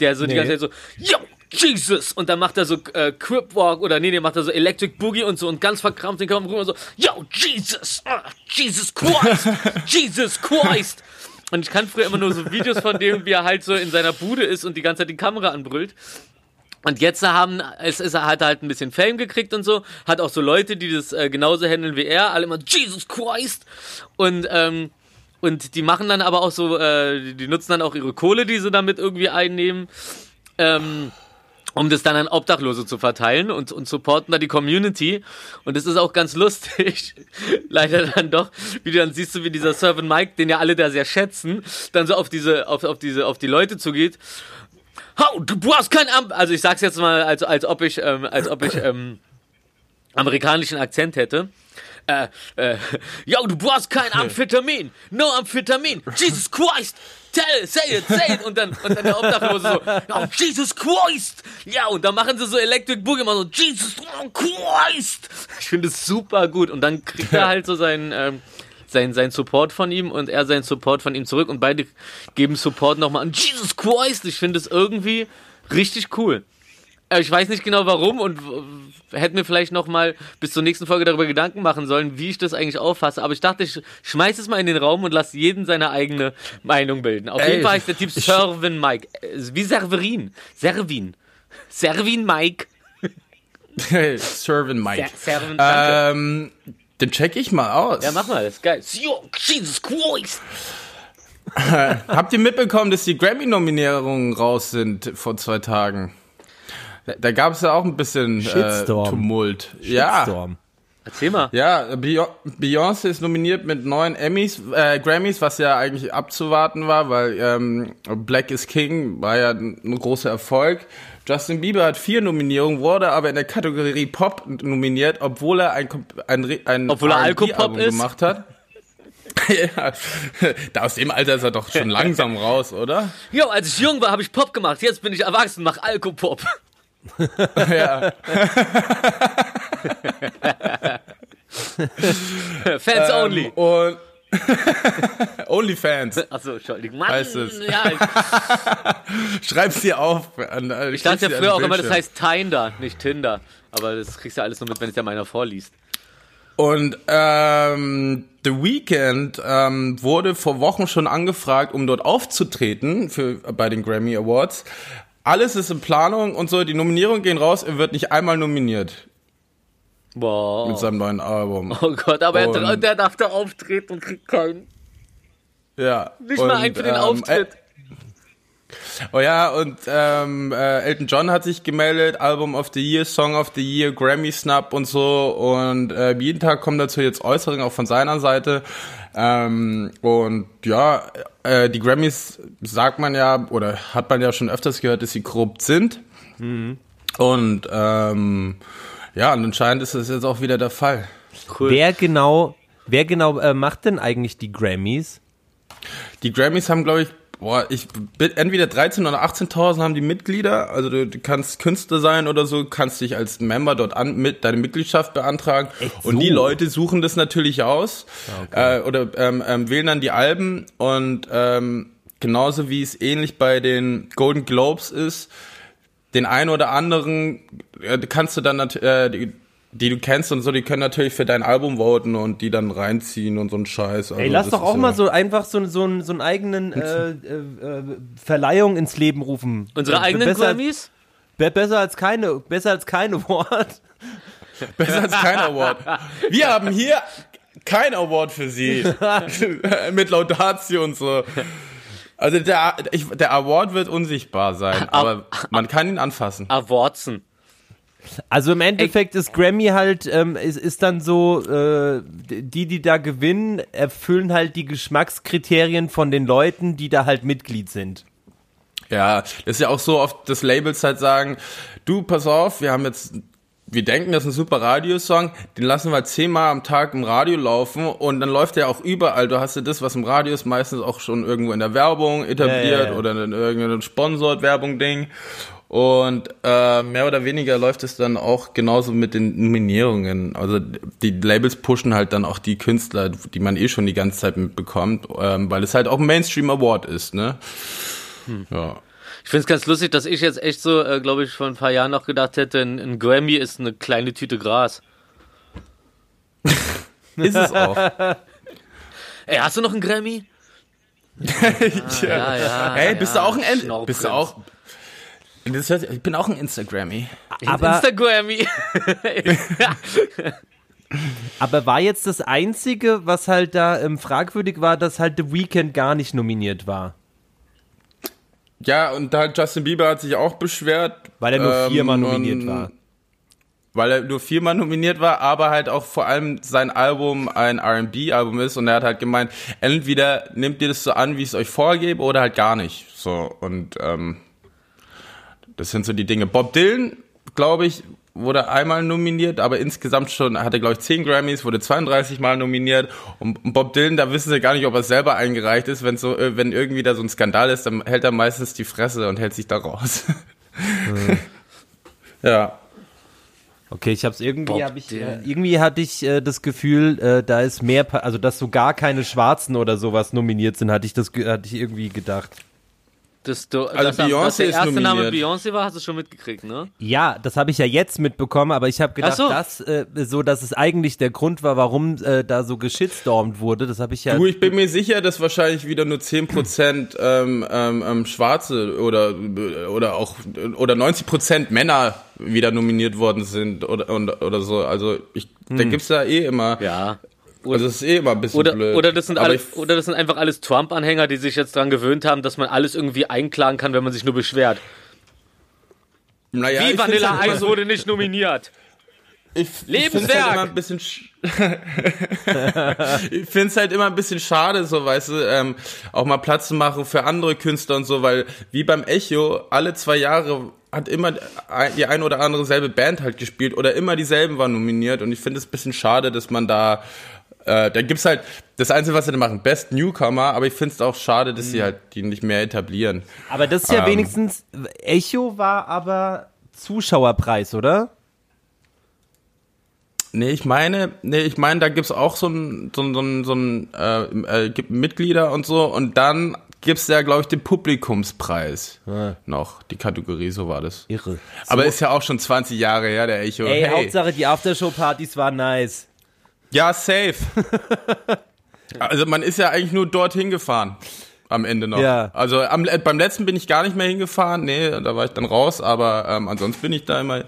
der so die Nee. ganze Zeit so, yo, Jesus! Und dann macht er so äh, Crip Walk oder nee, nee, macht er so Electric Boogie und so und ganz verkrampft den Kopf rüber so, yo, Jesus! Ah, Jesus Christ! Jesus Christ! Und ich kann früher immer nur so Videos von dem, wie er halt so in seiner Bude ist und die ganze Zeit die Kamera anbrüllt. Und jetzt haben, es ist, hat halt ein bisschen Fame gekriegt und so, hat auch so Leute, die das äh, genauso handeln wie er, alle immer Jesus Christ und ähm, und die machen dann aber auch so, äh, die nutzen dann auch ihre Kohle, die sie damit irgendwie einnehmen, ähm, um das dann an Obdachlose zu verteilen und, und supporten da die Community. Und es ist auch ganz lustig, leider dann doch, wie du dann siehst, du, wie dieser Servant Mike, den ja alle da sehr schätzen, dann so auf diese, auf, auf diese, auf die Leute zugeht. Hau, du hast kein Am Also ich sag's jetzt mal, als, als ob ich, ähm, als ob ich ähm, amerikanischen Akzent hätte. Äh, äh, yo, du brauchst kein Amphetamin. No Amphetamin. Jesus Christ. Tell it, say it, say it. Und dann, und dann der Obdachlose so, oh, Jesus Christ. Ja, und dann machen sie so Electric Boogie immer so, Jesus Christ. Ich finde es super gut. Und dann kriegt er halt so seinen, ähm, sein, sein Support von ihm und er seinen Support von ihm zurück und beide geben Support nochmal an Jesus Christ. Ich finde es irgendwie richtig cool. Äh, Ich weiß nicht genau warum und hätte mir vielleicht noch mal bis zur nächsten Folge darüber Gedanken machen sollen, wie ich das eigentlich auffasse. Aber ich dachte, ich schmeiß es mal in den Raum und lass jeden seine eigene Meinung bilden. Auf Ey, jeden Fall heißt der Typ Servin Mike. Äh, Wie Serverin. Servin. Servin Mike. Servant Mike. Ser Servin, danke. Ähm, den check ich mal aus. ja, mach mal, das ist geil. Jesus Christ. Habt ihr mitbekommen, dass die Grammy-Nominierungen raus sind vor zwei Tagen? Da gab es ja auch ein bisschen äh, Shitstorm. Tumult. Ja, Storm. Erzähl mal. ja. Beyo- Beyoncé ist nominiert mit neun Emmys, äh, Grammys, was ja eigentlich abzuwarten war, weil ähm, Black is King war ja ein ein großer Erfolg. Justin Bieber hat vier Nominierungen, wurde aber in der Kategorie Pop nominiert, obwohl er ein, ein, ein Obwohl er Alkopop gemacht hat. ja, da aus dem Alter ist er doch schon langsam raus, oder? Jo, als ich jung war, habe ich Pop gemacht. Jetzt bin ich erwachsen, mach Alkopop. ja. Fans only. Ähm, und Onlyfans. Achso, Entschuldigung. Mann, heißt es. ja, Schreib's dir auf. An, äh, Ich dachte ja früher auch immer, das heißt Tinder, nicht Tinder. Aber das kriegst du alles nur mit, wenn es ja meiner vorliest. Und ähm, The Weeknd ähm, wurde vor Wochen schon angefragt, um dort aufzutreten für, bei den Grammy Awards. Alles ist in Planung und so. Die Nominierungen gehen raus. Er wird nicht einmal nominiert Boah. mit seinem neuen Album. Oh Gott, aber er, Und- der darf da auftreten und kriegt keinen. Ja. Nicht und, mal einen für den ähm, Auftritt. äh, Oh ja, und ähm, äh, Elton John hat sich gemeldet, Album of the Year, Song of the Year, Grammy Snap und so. Und äh, jeden Tag kommen dazu jetzt Äußerungen auch von seiner Seite. Ähm, und ja, äh, die Grammys sagt man ja, oder hat man ja schon öfters gehört, dass sie korrupt sind. Mhm. Und ähm, ja, und anscheinend ist das jetzt auch wieder der Fall. Cool. Wer genau, wer genau äh, macht denn eigentlich die Grammys? Die Grammys haben, glaube ich, boah, ich entweder 13 oder 18.000 haben die Mitglieder. Also du, du, kannst Künstler sein oder so, kannst dich als Member dort an mit deine Mitgliedschaft beantragen. So? Und die Leute suchen das natürlich aus ah, okay. äh, oder ähm, ähm, wählen dann die Alben und ähm, genauso wie es ähnlich bei den Golden Globes ist den einen oder anderen äh, kannst du dann äh, die, die du kennst und so, die können natürlich für dein Album voten und die dann reinziehen und so ein Scheiß. Also Ey, lass doch auch ja mal so einfach so, so, so einen eigenen äh, äh, äh, Verleihung ins Leben rufen. Unsere eigenen besser Grammys? Als, besser als keine, besser als kein Award. besser als kein Award. Wir haben hier kein Award für sie. Mit Laudatio und so. Also der, ich, der Award wird unsichtbar sein, aber man kann ihn anfassen. Awardsen. Also im Endeffekt ist Grammy halt, ähm, ist, ist dann so, äh, die, die da gewinnen, erfüllen halt die Geschmackskriterien von den Leuten, die da halt Mitglied sind. Ja, das ist ja auch so oft, dass Labels halt sagen, du, pass auf, wir haben jetzt wir denken, das ist ein super Radiosong, den lassen wir zehnmal am Tag im Radio laufen und dann läuft der auch überall. Du hast ja das, was im Radio ist, meistens auch schon irgendwo in der Werbung etabliert ja, ja, ja. oder in irgendeinem Sponsored-Werbung-Ding. Und äh, mehr oder weniger läuft es dann auch genauso mit den Nominierungen. Also die Labels pushen halt dann auch die Künstler, die man eh schon die ganze Zeit mitbekommt, ähm, weil es halt auch ein Mainstream Award ist, ne? Hm. Ja. Ich finde es ganz lustig, dass ich jetzt echt so, äh, glaube ich, vor ein paar Jahren noch gedacht hätte, ein, ein Grammy ist eine kleine Tüte Gras. ist es auch. Ey, hast du noch einen Grammy? ah, ja, ja, Hey, bist ja, du auch ein End Bist du auch ich bin auch ein Instagrammy. Aber Instagrammy. Aber war jetzt das Einzige, was halt da ähm, fragwürdig war, dass halt The Weeknd gar nicht nominiert war? Ja, und da Justin Bieber hat sich auch beschwert. Weil er nur ähm, viermal nominiert war. Weil er nur viermal nominiert war, aber halt auch vor allem sein Album ein R&B-Album ist und er hat halt gemeint, entweder nehmt ihr das so an, wie ich es euch vorgebe, oder halt gar nicht. So, und ähm, das sind so die Dinge. Bob Dylan, glaube ich, wurde einmal nominiert, aber insgesamt schon hat er glaube ich 10 Grammys, wurde 32 Mal nominiert und Bob Dylan, da wissen sie gar nicht, ob er selber eingereicht ist, wenn so äh, wenn irgendwie da so ein Skandal ist, dann hält er meistens die Fresse und hält sich da raus. Mhm. ja. Okay, ich habe es irgendwie hab ich äh, irgendwie hatte ich äh, das Gefühl, äh, da ist mehr also dass so gar keine Schwarzen oder sowas nominiert sind, hatte ich das hatte ich irgendwie gedacht. Dass du, also Beyoncé dass der erste nominiert. Name Beyoncé war, hast du schon mitgekriegt, ne? Ja, das habe ich ja jetzt mitbekommen, aber ich habe gedacht, so. dass äh, so, dass es eigentlich der Grund war, warum äh, da so geschitstormt wurde. Das habe ich ja. Du, ich bin mir sicher, dass wahrscheinlich wieder nur 10% ähm, ähm, ähm, Schwarze oder oder auch oder 90% Männer wieder nominiert worden sind oder oder, oder so. Also ich, hm. da gibt's ja eh immer. Ja. Also das ist eh immer ein bisschen oder, blöd. Oder das, sind alle, oder das sind einfach alles Trump-Anhänger, die sich jetzt daran gewöhnt haben, dass man alles irgendwie einklagen kann, wenn man sich nur beschwert. Naja, Wie Vanilla halt Eis wurde nicht nominiert. Ich, Lebenswerk. Ich finde es halt, immer ein bisschen schade, so weißt du, ähm, auch mal Platz zu machen für andere Künstler und so, weil wie beim Echo alle zwei Jahre hat immer die ein oder andere selbe Band halt gespielt oder immer dieselben waren nominiert und ich finde es ein bisschen schade, dass man da äh, da gibt's halt das Einzige, was sie da machen, Best Newcomer, aber ich finde es auch schade, dass mhm. sie halt die nicht mehr etablieren. Aber das ist ja ähm, wenigstens, Echo war aber Zuschauerpreis, oder? Nee, ich meine, nee, ich meine, da gibt's auch so ein, so ein, so ein, so ein äh, äh, Mitglieder und so und dann gibt's ja, glaube ich, den Publikumspreis ah. noch, die Kategorie, so war das. Irre. So. Aber ist ja auch schon 20 Jahre her, der Echo. Ey, hey. Hauptsache die Aftershow-Partys waren nice. Ja, safe. also man ist ja eigentlich nur dorthin gefahren am Ende noch. Ja. Also am, beim letzten bin ich gar nicht mehr hingefahren. Nee, da war ich dann raus, aber ähm, ansonsten bin ich da immer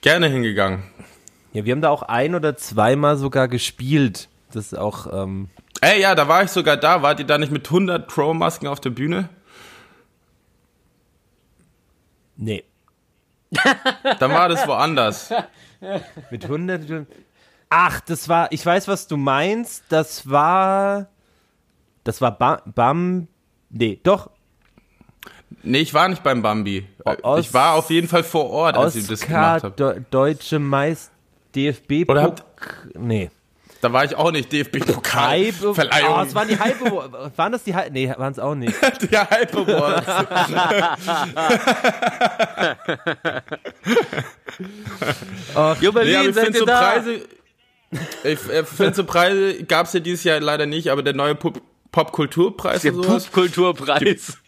gerne hingegangen. Ja, wir haben da auch ein oder zweimal sogar gespielt. Das ist auch. Ähm Ey, ja, da war ich sogar da. Wart ihr da nicht mit 100 Pro-Masken auf der Bühne? Nee. Dann war das woanders. Mit 100. Ach, das war, ich weiß, was du meinst. Das war. Das war Bam. Bam nee, doch. Nee, ich war nicht beim Bambi. Aus- ich war auf jeden Fall vor Ort, als ich das Oscar, gemacht habe. Do Deutsche Meister, DFB. Oder habt- nee. Da war ich auch nicht DFB-Pokal. Verleihung. Oh, es waren die Hype. waren das die Hype? Nee, waren es auch nicht. Der Hype Awards. Jo, Berlin, Nee, seid ihr so da? Preise. Ich äh, finde so Preise gab es ja dieses Jahr leider nicht, aber der neue Pop- Popkulturpreis Der oder sowas. Popkulturpreis.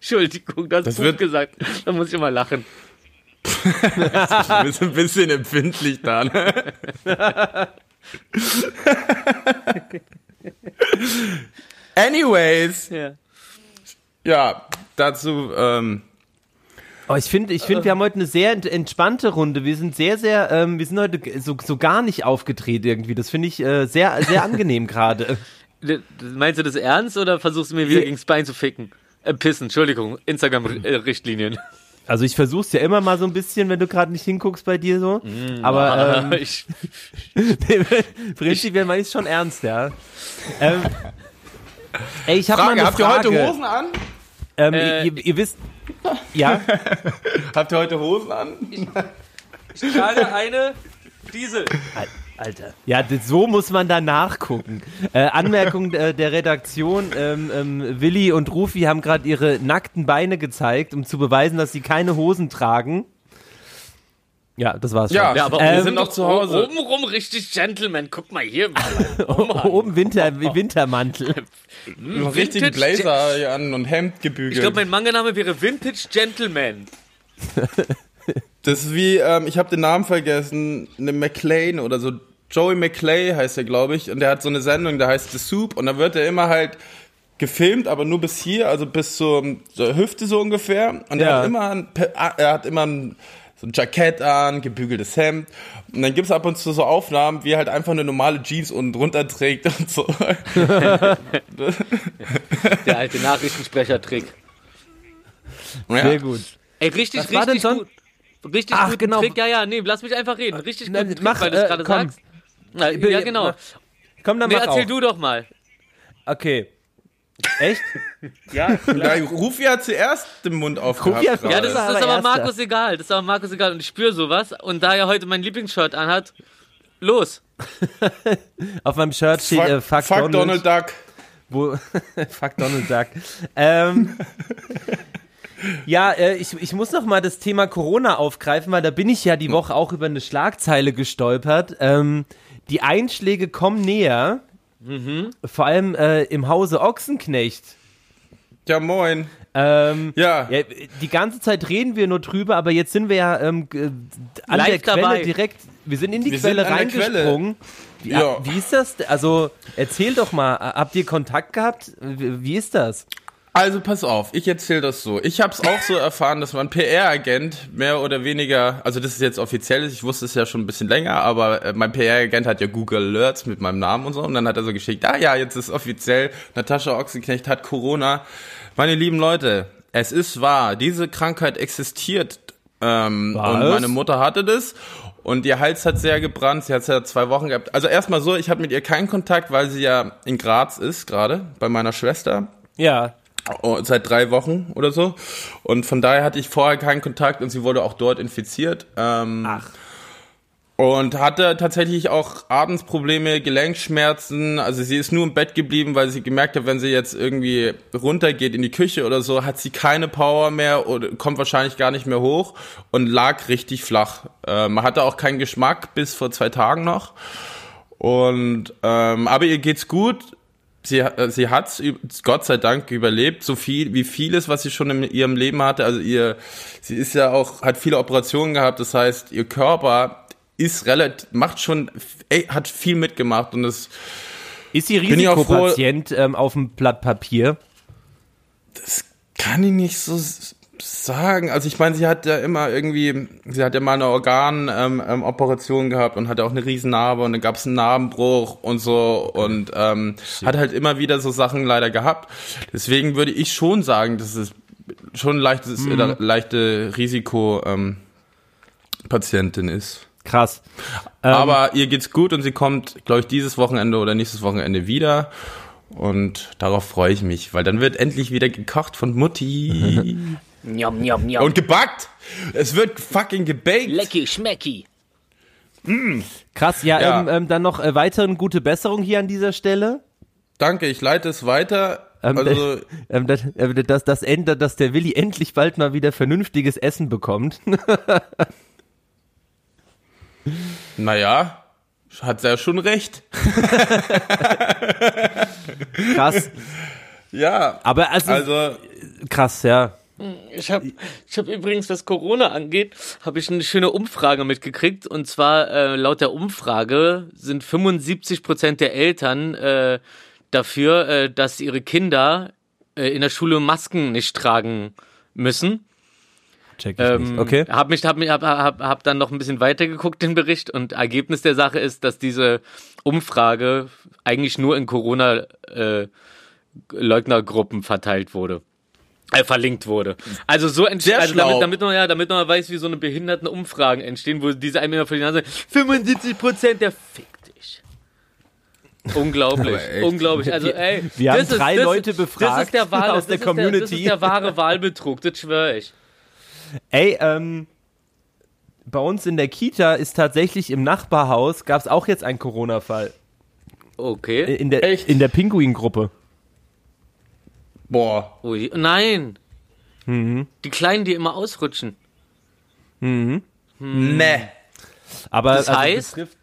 Entschuldigung, Das Pup wird- gesagt. Da muss ich immer lachen. Du bist ein bisschen empfindlich da. Ne? Anyways, Ja. ja, dazu, ähm, Oh, ich finde, ich finde, wir haben heute eine sehr ent- entspannte Runde. Wir sind sehr, sehr, ähm, wir sind heute so, so gar nicht aufgedreht irgendwie. Das finde ich äh, sehr, sehr angenehm gerade. Meinst du das ernst oder versuchst du mir wieder gegens Bein zu ficken? Äh, pissen, Entschuldigung. Instagram-Richtlinien. Also ich versuch's ja immer mal so ein bisschen, wenn du gerade nicht hinguckst bei dir so. Aber ähm, ich, prinzipiell meine ich schon ernst, ja. Ähm, ey, ich habe mal Frage, eine habt ihr Frage. heute Hosen an? Ähm, Äh, ihr, ihr wisst, ja, Habt ihr heute Hosen an? ich trage eine Diesel. Al- Alter. Ja, so muss man da nachgucken. Äh, Anmerkung äh, der Redaktion, ähm, ähm, Willi und Rufi haben gerade ihre nackten Beine gezeigt, um zu beweisen, dass sie keine Hosen tragen. Ja, das war's schon. Ja, Ja, aber wir Ähm, sind noch zu Hause. Obenrum richtig Gentleman. Guck mal hier. Oben Winter, Wintermantel. Einen richtigen Blazer hier an und Hemd gebügelt. Ich glaube, mein Manga-Name wäre Vintage Gentleman. Das ist wie, ähm, ich habe den Namen vergessen, eine McLean oder so. Joey McClay heißt er, glaube ich. Und der hat so eine Sendung, der heißt The Soup. Und da wird er immer halt gefilmt, aber nur bis hier, also bis zur, zur Hüfte so ungefähr. Und er Ja. hat immer ein, ah, er hat immer ein, so ein Jackett an, gebügeltes Hemd. Und dann gibt's ab und zu so Aufnahmen, wie er halt einfach eine normale Jeans unten drunter trägt und so. Der alte Nachrichtensprecher-Trick. Ja. Sehr gut. Ey, richtig, Was war denn richtig son- gut. Richtig Ach, guten genau. Trick. Ja, ja, nee, lass mich einfach reden. Richtig Na, guten Trick, weil du es äh, gerade sagst. Na, ja, genau. Komm, dann Nee, mach erzähl auch. du doch mal. Okay. Echt? Ja, Ja, Rufi hat zuerst den Mund aufgehabt. Rufi hat- gerade. Ja, das ist, das ist aber. Markus egal. Das ist aber Markus egal. Und ich spüre sowas. Und da er heute mein Lieblingsshirt anhat, los. Auf meinem Shirt steht Fuck, äh, fuck, fuck Donald Duck. Wo, fuck Donald Duck. Ähm, ja, äh, ich, ich muss noch mal das Thema Corona aufgreifen, weil da bin ich ja die Woche auch über eine Schlagzeile gestolpert. Ähm, die Einschläge kommen näher, vor allem äh, im Hause Ochsenknecht. Ja, moin. Ähm, Ja. ja, die ganze Zeit reden wir nur drüber, aber jetzt sind wir ja ähm, an Live der Quelle dabei. direkt. Wir sind in die Wir Quelle reingesprungen. Wie, Ja. wie ist das? Also erzähl doch mal. Habt ihr Kontakt gehabt? Wie, wie ist das? Also pass auf, ich erzähle das so. Ich habe es auch so erfahren, dass mein PR-Agent mehr oder weniger, also das ist jetzt offiziell, ich wusste es ja schon ein bisschen länger, aber äh, mein PR-Agent hat ja Google Alerts mit meinem Namen und so und dann hat er so geschickt, ah ja, jetzt ist offiziell, Natascha Ochsenknecht hat Corona. Meine lieben Leute, es ist wahr, diese Krankheit existiert ähm, Was? und meine Mutter hatte das und ihr Hals hat sehr gebrannt, sie hat es ja zwei Wochen gehabt. Also erstmal so, ich habe mit ihr keinen Kontakt, weil sie ja in Graz ist gerade, bei meiner Schwester. Ja. Oh, seit drei Wochen oder so. Und von daher hatte ich vorher keinen Kontakt und sie wurde auch dort infiziert. Ähm, Ach. Und hatte tatsächlich auch Atemsprobleme, Gelenkschmerzen. Also sie ist nur im Bett geblieben, weil sie gemerkt hat, wenn sie jetzt irgendwie runtergeht in die Küche oder so, hat sie keine Power mehr oder kommt wahrscheinlich gar nicht mehr hoch und lag richtig flach. Äh, man hatte auch keinen Geschmack bis vor zwei Tagen noch. Und ähm, aber ihr geht's gut. Sie, äh, sie hat's Gott sei Dank überlebt, so viel wie vieles, was sie schon in ihrem Leben hatte. Also ihr, sie ist ja auch, hat viele Operationen gehabt. Das heißt, ihr Körper ist relativ, macht schon, ey, hat viel mitgemacht und das Ist sie auch froh- Risikopatient ähm, auf dem Blatt Papier? kann ich nicht so sagen. Also ich meine, sie hat ja immer irgendwie, sie hat ja mal eine Organoperation ähm, ähm, gehabt und hatte auch eine Riesennarbe und dann gab es einen Narbenbruch und so und ähm, hat halt immer wieder so Sachen leider gehabt. Deswegen würde ich schon sagen, dass es schon leichtes, Mhm. äh, leichte Risiko ähm, Patientin ist. Krass. Ähm, Aber ihr geht's gut und sie kommt, glaube ich, dieses Wochenende oder nächstes Wochenende wieder. Und darauf freue ich mich, weil dann wird endlich wieder gekocht von Mutti. Njam, njam, njam. und gebackt! Es wird fucking gebaked! Lecky, schmecki. krass, ja, Ja. Ähm, ähm, dann noch äh, weiteren gute Besserung hier an dieser Stelle. Danke, ich leite es weiter. Ähm, also, ähm, das, äh, das, das Ende, dass der Willi endlich bald mal wieder vernünftiges Essen bekommt. naja, hat er schon recht. Krass. Ja, Aber also, also, krass, ja. Ich habe ich hab übrigens, was Corona angeht, habe ich eine schöne Umfrage mitgekriegt. Und zwar äh, laut der Umfrage sind 75 Prozent der Eltern äh, dafür, äh, dass ihre Kinder äh, in der Schule Masken nicht tragen müssen. Check ich Ähm, nicht. Okay. Hab mich, hab, mich- hab, hab, hab dann noch ein bisschen weiter geguckt, den Bericht, und Ergebnis der Sache ist, dass diese Umfrage eigentlich nur in Corona-Leugnergruppen verteilt wurde. Äh, verlinkt wurde. Also so entsteht, also damit, damit man ja, damit man weiß, wie so eine behinderten Umfragen entstehen, wo diese einem immer vor die Nase 75 Prozent, der fickt dich. Unglaublich, unglaublich. Also, ey, Wir haben ist- drei Leute ist, befragt Das ist der Wahl, aus das der ist Der, das Community. ist der wahre Wahlbetrug, das schwöre ich. Ey, ähm, bei uns in der Kita ist tatsächlich im Nachbarhaus, gab es auch jetzt einen Corona-Fall. Okay. In der, Echt? in der Pinguin-Gruppe. Boah. Ui, nein. Mhm. Die Kleinen, die immer ausrutschen. Ne. Aber Das also heißt? betrifft,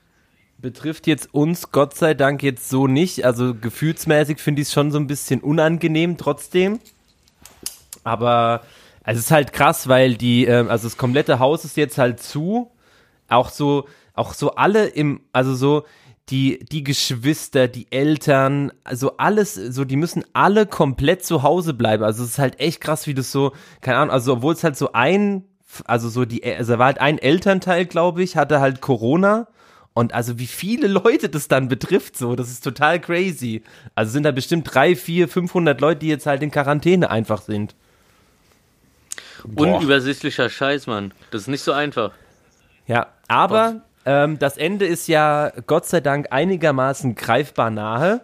betrifft jetzt uns Gott sei Dank jetzt so nicht. Also gefühlsmäßig finde ich es schon so ein bisschen unangenehm trotzdem. Aber also es ist halt krass, weil die, ähm, also das komplette Haus ist jetzt halt zu. Auch so, auch so alle im, also so die, die Geschwister, die Eltern, also alles, so die müssen alle komplett zu Hause bleiben. Also es ist halt echt krass, wie das so, keine Ahnung, also obwohl es halt so ein, also so die, also war halt ein Elternteil, glaube ich, hatte halt Corona. Und also wie viele Leute das dann betrifft, so, das ist total crazy. Also sind da bestimmt drei, vier, 500 Leute, die jetzt halt in Quarantäne einfach sind. Boah. Unübersichtlicher Scheiß, Mann. Das ist nicht so einfach. Ja, aber ähm, das Ende ist ja Gott sei Dank einigermaßen greifbar nahe.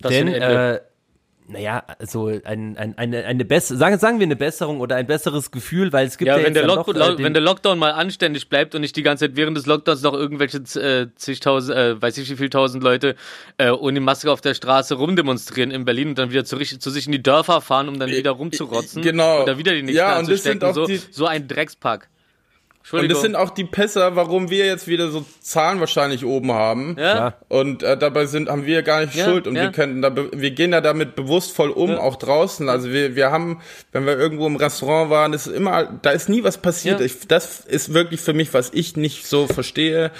Das denn, Ende. äh, naja, so ein, ein, eine, eine bessere, sagen, sagen wir eine Besserung oder ein besseres Gefühl, weil es gibt ja, ja, wenn jetzt der, dann Lock doch, äh, wenn der Lockdown mal anständig bleibt und nicht die ganze Zeit während des Lockdowns noch irgendwelche äh, zigtausend, äh, weiß ich wie viel tausend Leute äh, ohne Maske auf der Straße rumdemonstrieren in Berlin und dann wieder zu, zu sich in die Dörfer fahren, um dann wieder rumzurotzen genau. und da wieder die nächsten Ja, und das sind anzustecken. auch So, die- so ein Dreckspack. Und Entschuldigung. das sind auch die Pässer, warum wir jetzt wieder so Zahlen wahrscheinlich oben haben. ja? Ja. Und äh, dabei sind haben wir gar nicht Ja, schuld und ja. wir können da be- wir gehen da damit bewusst voll um, auch draußen. Also wir wir haben, wenn wir irgendwo im Restaurant waren, ist immer da ist nie was passiert. Ja. Ich, das ist wirklich für mich, was ich nicht so verstehe.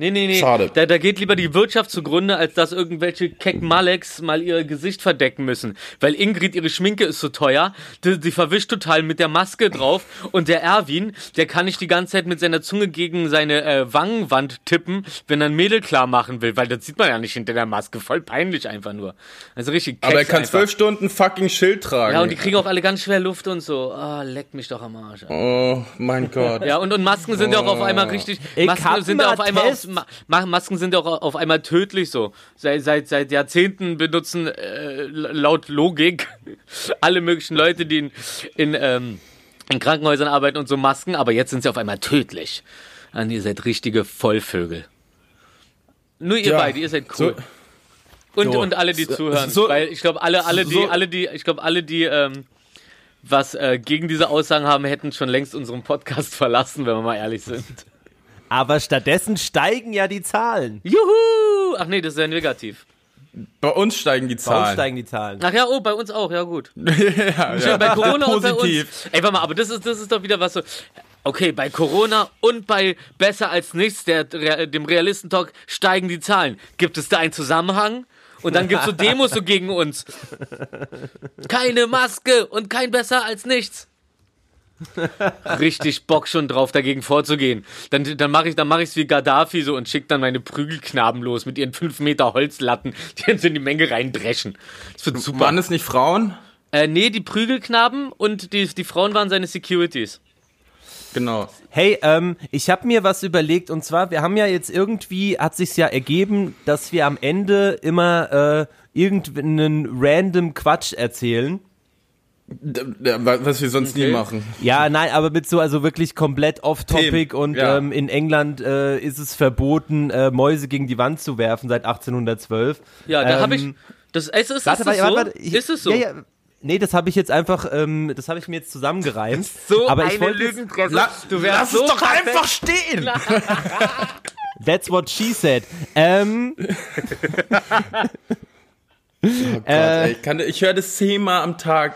Nee, nee, nee. Schade. Da, da geht lieber die Wirtschaft zugrunde, als dass irgendwelche Keck-Maleks mal ihr Gesicht verdecken müssen. Weil Ingrid, ihre Schminke ist so teuer, die, die verwischt total mit der Maske drauf. Und der Erwin, der kann nicht die ganze Zeit mit seiner Zunge gegen seine äh, Wangenwand tippen, wenn er ein Mädel klar machen will. Weil das sieht man ja nicht hinter der Maske. Voll peinlich einfach nur. Also richtig Aber er Keks kann einfach. zwölf Stunden fucking Schild tragen. Ja, und die kriegen auch alle ganz schwer Luft und so. Ah, leck mich doch am Arsch. oh mein Gott. Ja, und, und Masken sind ja auch auf einmal richtig. Ich Masken hab sind auf einmal auf. Ma Ma- Masken sind ja auch auf einmal tödlich so. Seit, seit, seit Jahrzehnten benutzen äh, laut Logik alle möglichen Leute, die in, in, ähm, in Krankenhäusern arbeiten und so Masken, aber jetzt sind sie auf einmal tödlich. Und ihr seid richtige Vollvögel. Nur ihr Ja, beide, ihr seid cool. so- und, so- und alle, die zuhören. so- weil ich glaube, alle, alle, die, alle, die, ich glaube, alle, die ähm, was äh, gegen diese Aussagen haben, hätten schon längst unseren Podcast verlassen, wenn wir mal ehrlich sind. Aber stattdessen steigen ja die Zahlen. Juhu! Ach nee, das ist ja negativ. Bei uns steigen die Bei uns Zahlen. steigen die Zahlen. Ach ja, oh, bei uns auch, ja gut. ja, ja. bei Corona und bei uns. Ey, warte mal, aber das ist, das ist doch wieder was so. Okay, bei Corona und bei Besser als nichts, der, dem Realistentalk, steigen die Zahlen. Gibt es da einen Zusammenhang? Und dann gibt's so Demos so gegen uns. Keine Maske und kein Besser als nichts. Richtig Bock schon drauf, dagegen vorzugehen. Dann, dann mache ich dann mach ich's wie Gaddafi so und schick dann meine Prügelknaben los mit ihren 5 Meter Holzlatten, die uns in die Menge reindreschen. Das wird super. Waren es nicht Frauen? Äh, nee, die Prügelknaben und die, die Frauen waren seine Securities. Genau. Hey, ähm, ich habe mir was überlegt und zwar, wir haben ja jetzt irgendwie, hat sich's ja ergeben, dass wir am Ende immer äh, irgendeinen random Quatsch erzählen. Was wir sonst nie Okay. machen. Ja, nein, aber mit so, also wirklich komplett off-topic und ja. ähm, in England äh, ist es verboten, äh, Mäuse gegen die Wand zu werfen seit 1812. Ja, da Ähm, habe ich. Das, ist, ist, Warte, ist das warte, so? warte, ich, ist es so? Ja, ja, nee, das habe ich jetzt einfach, ähm, das habe ich mir jetzt zusammengereimt. So aber ich eine wollte Lügenpresse. La du wärst lass so es doch perfekt. einfach stehen! That's what she said. Ähm, Oh Gott, ey, ich, kann- ich höre das zehnmal am Tag.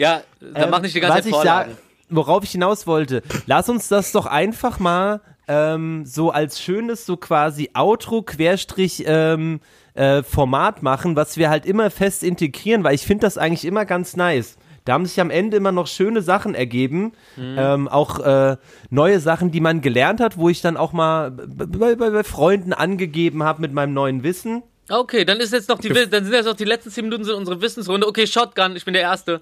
Ja, dann Ähm, mach nicht die ganze was Zeit ich Vorlagen. sag- worauf ich hinaus wollte, lass uns das doch einfach mal ähm, so als schönes, so quasi Outro Querstrich ähm, äh, Format machen, was wir halt immer fest integrieren, weil ich finde das eigentlich immer ganz nice. Da haben sich am Ende immer noch schöne Sachen ergeben, Mhm. ähm, auch äh, neue Sachen, die man gelernt hat, wo ich dann auch mal bei, bei, bei Freunden angegeben habe mit meinem neuen Wissen. Okay, dann ist jetzt noch die, dann sind jetzt noch die letzten 10 Minuten sind unsere Wissensrunde. Okay, Shotgun, ich bin der Erste.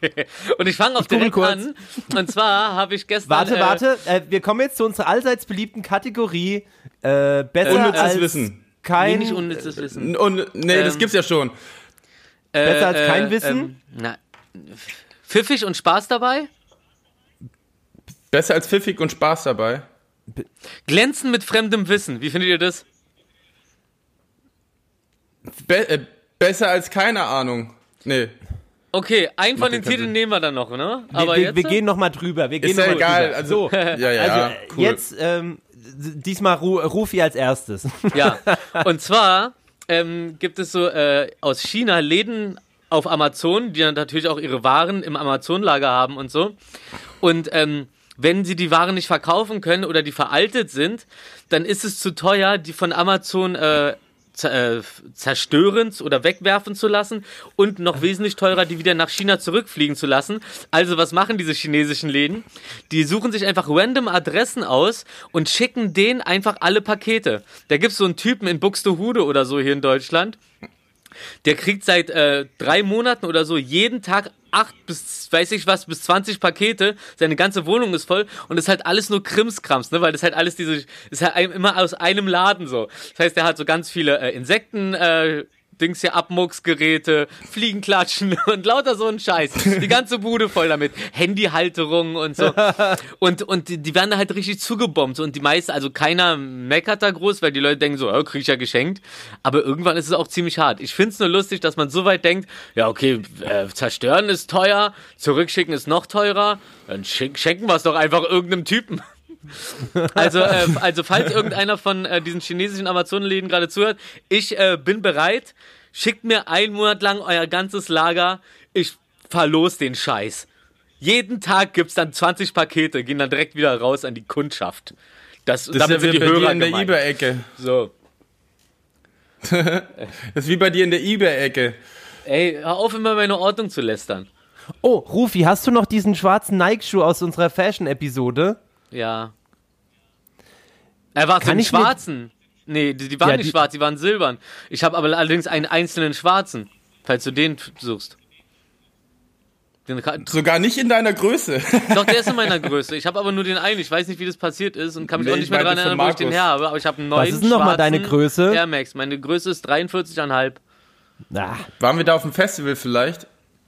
und ich fange auch google direkt kurz. an. Und zwar habe ich gestern. Warte, äh, warte, äh, wir kommen jetzt zu unserer allseits beliebten Kategorie äh, besser Unnützes als Wissen. Nee, kein nicht unnützes Wissen. Und, nee, das Ähm, gibt's ja schon. besser als kein Wissen? Ähm, na, pfiffig und Spaß dabei. Besser als pfiffig und Spaß dabei. Glänzen mit fremdem Wissen. Wie findet ihr das? Be äh, besser als keine Ahnung. Nee. Okay, einen von den Titeln nehmen wir dann noch, ne? wir, Aber wir, jetzt. wir gehen noch mal drüber. Wir gehen Ist noch ja mal egal. Drüber. Also, so, ja, ja, also cool. jetzt ähm, diesmal Ru Rufi als erstes. Ja, und zwar ähm, gibt es so äh, aus China Läden auf Amazon, die dann natürlich auch ihre Waren im Amazon-Lager haben und so. Und ähm, wenn sie die Waren nicht verkaufen können oder die veraltet sind, dann ist es zu teuer, die von Amazon äh, äh, oder wegwerfen zu lassen und noch wesentlich teurer, die wieder nach China zurückfliegen zu lassen. Also was machen diese chinesischen Läden? Die suchen sich einfach random Adressen aus und schicken denen einfach alle Pakete. Da gibt's so einen Typen in Buxtehude oder so hier in Deutschland. Der kriegt seit äh, drei Monaten oder so jeden Tag acht bis, weiß ich was, bis 20 Pakete. Seine ganze Wohnung ist voll und ist halt alles nur Krimskrams, ne? Weil das halt alles diese, ist halt immer aus einem Laden so. Das heißt, der hat so ganz viele äh, Insekten, äh, Dings hier, Abmucksgeräte, Fliegenklatschen und lauter so ein Scheiß. Die ganze Bude voll damit. Handyhalterungen und so. Und, und die, die werden da halt richtig zugebombt. Und die meisten, also keiner meckert da groß, weil die Leute denken so, oh, krieg ich ja geschenkt. Aber irgendwann ist es auch ziemlich hart. Ich find's nur lustig, dass man so weit denkt, ja, okay, äh, zerstören ist teuer, zurückschicken ist noch teurer, dann schen- schenken wir es doch einfach irgendeinem Typen. Also, äh, also falls irgendeiner von äh, diesen chinesischen Amazonenläden gerade zuhört, ich äh, bin bereit. Schickt mir einen Monat lang euer ganzes Lager. Ich verlos den Scheiß. Jeden Tag gibt's dann 20 Pakete, gehen dann direkt wieder raus an die Kundschaft. Das, Das damit sind wie die bei dir Hörer in der eBay-Ecke. So. Das ist wie bei dir in der eBay-Ecke. Ey, hör auf, immer meine Ordnung zu lästern. Oh, Rufi, hast du noch diesen schwarzen Nike-Schuh aus unserer Fashion-Episode? Ja. Er war Kann einen ich mir- schwarzen. Nee, die, die waren Ja, nicht die- schwarz, die waren silbern. Ich habe aber allerdings einen einzelnen schwarzen, falls du den suchst. Den, Sogar nicht in deiner Größe. doch, der ist in meiner Größe. Ich habe aber nur den einen. Ich weiß nicht, wie das passiert ist und kann mich Nee, auch ich nicht mehr daran erinnern, wo ich den her habe. Aber ich habe einen neuen ist denn noch mal schwarzen deine Größe? Air Max. Meine Größe ist 43,5. Ah, Waren wir da auf dem Festival vielleicht?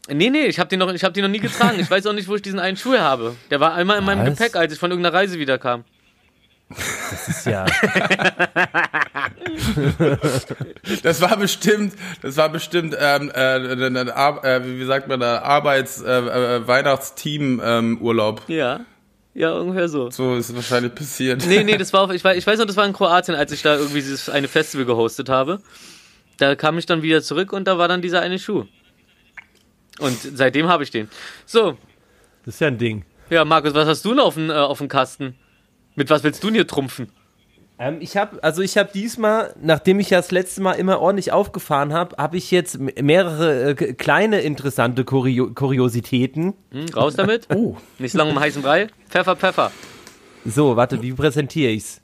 Nee, nee, ich habe den, noch- ich hab den noch nie getragen. Ich weiß auch nicht, wo ich diesen einen Schuh habe. Der war einmal in meinem Was? Gepäck, als ich von irgendeiner Reise wiederkam. das ist ja. Das war bestimmt, das war bestimmt, ähm, äh, Ar- äh, wie sagt man da, Arbeits-, äh, äh, ähm. Ja. Ja, ungefähr so. So ist es wahrscheinlich passiert. Nee, nee, das war auf, ich, weiß, ich weiß noch, das war in Kroatien, als ich da irgendwie dieses eine Festival gehostet habe. Da kam ich dann wieder zurück und da war dann dieser eine Schuh. Und seitdem habe ich den. So, Das ist ja ein Ding. ja, Markus, was hast du denn auf dem, äh, auf dem Kasten? Mit was willst du denn hier trumpfen? Ähm, ich habe, also ich habe diesmal, nachdem ich ja das letzte Mal immer ordentlich aufgefahren habe, habe ich jetzt mehrere äh, kleine interessante Kurio Kuriositäten. Hm, raus damit? Oh. Nicht so lange um heißen Brei? Pfeffer, Pfeffer. So, warte, wie präsentiere ich's?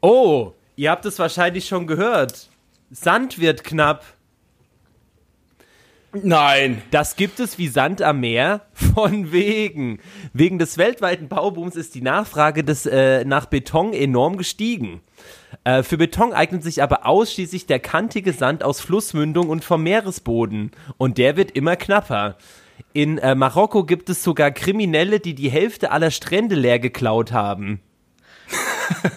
Oh, ihr habt es wahrscheinlich schon gehört. Sand wird knapp. Nein. Das gibt es wie Sand am Meer von wegen. Wegen des weltweiten Baubooms ist die Nachfrage des, äh, nach Beton enorm gestiegen. Äh, für Beton eignet sich aber ausschließlich der kantige Sand aus Flussmündung und vom Meeresboden. Und der wird immer knapper. In äh, Marokko gibt es sogar Kriminelle, die die Hälfte aller Strände leer geklaut haben.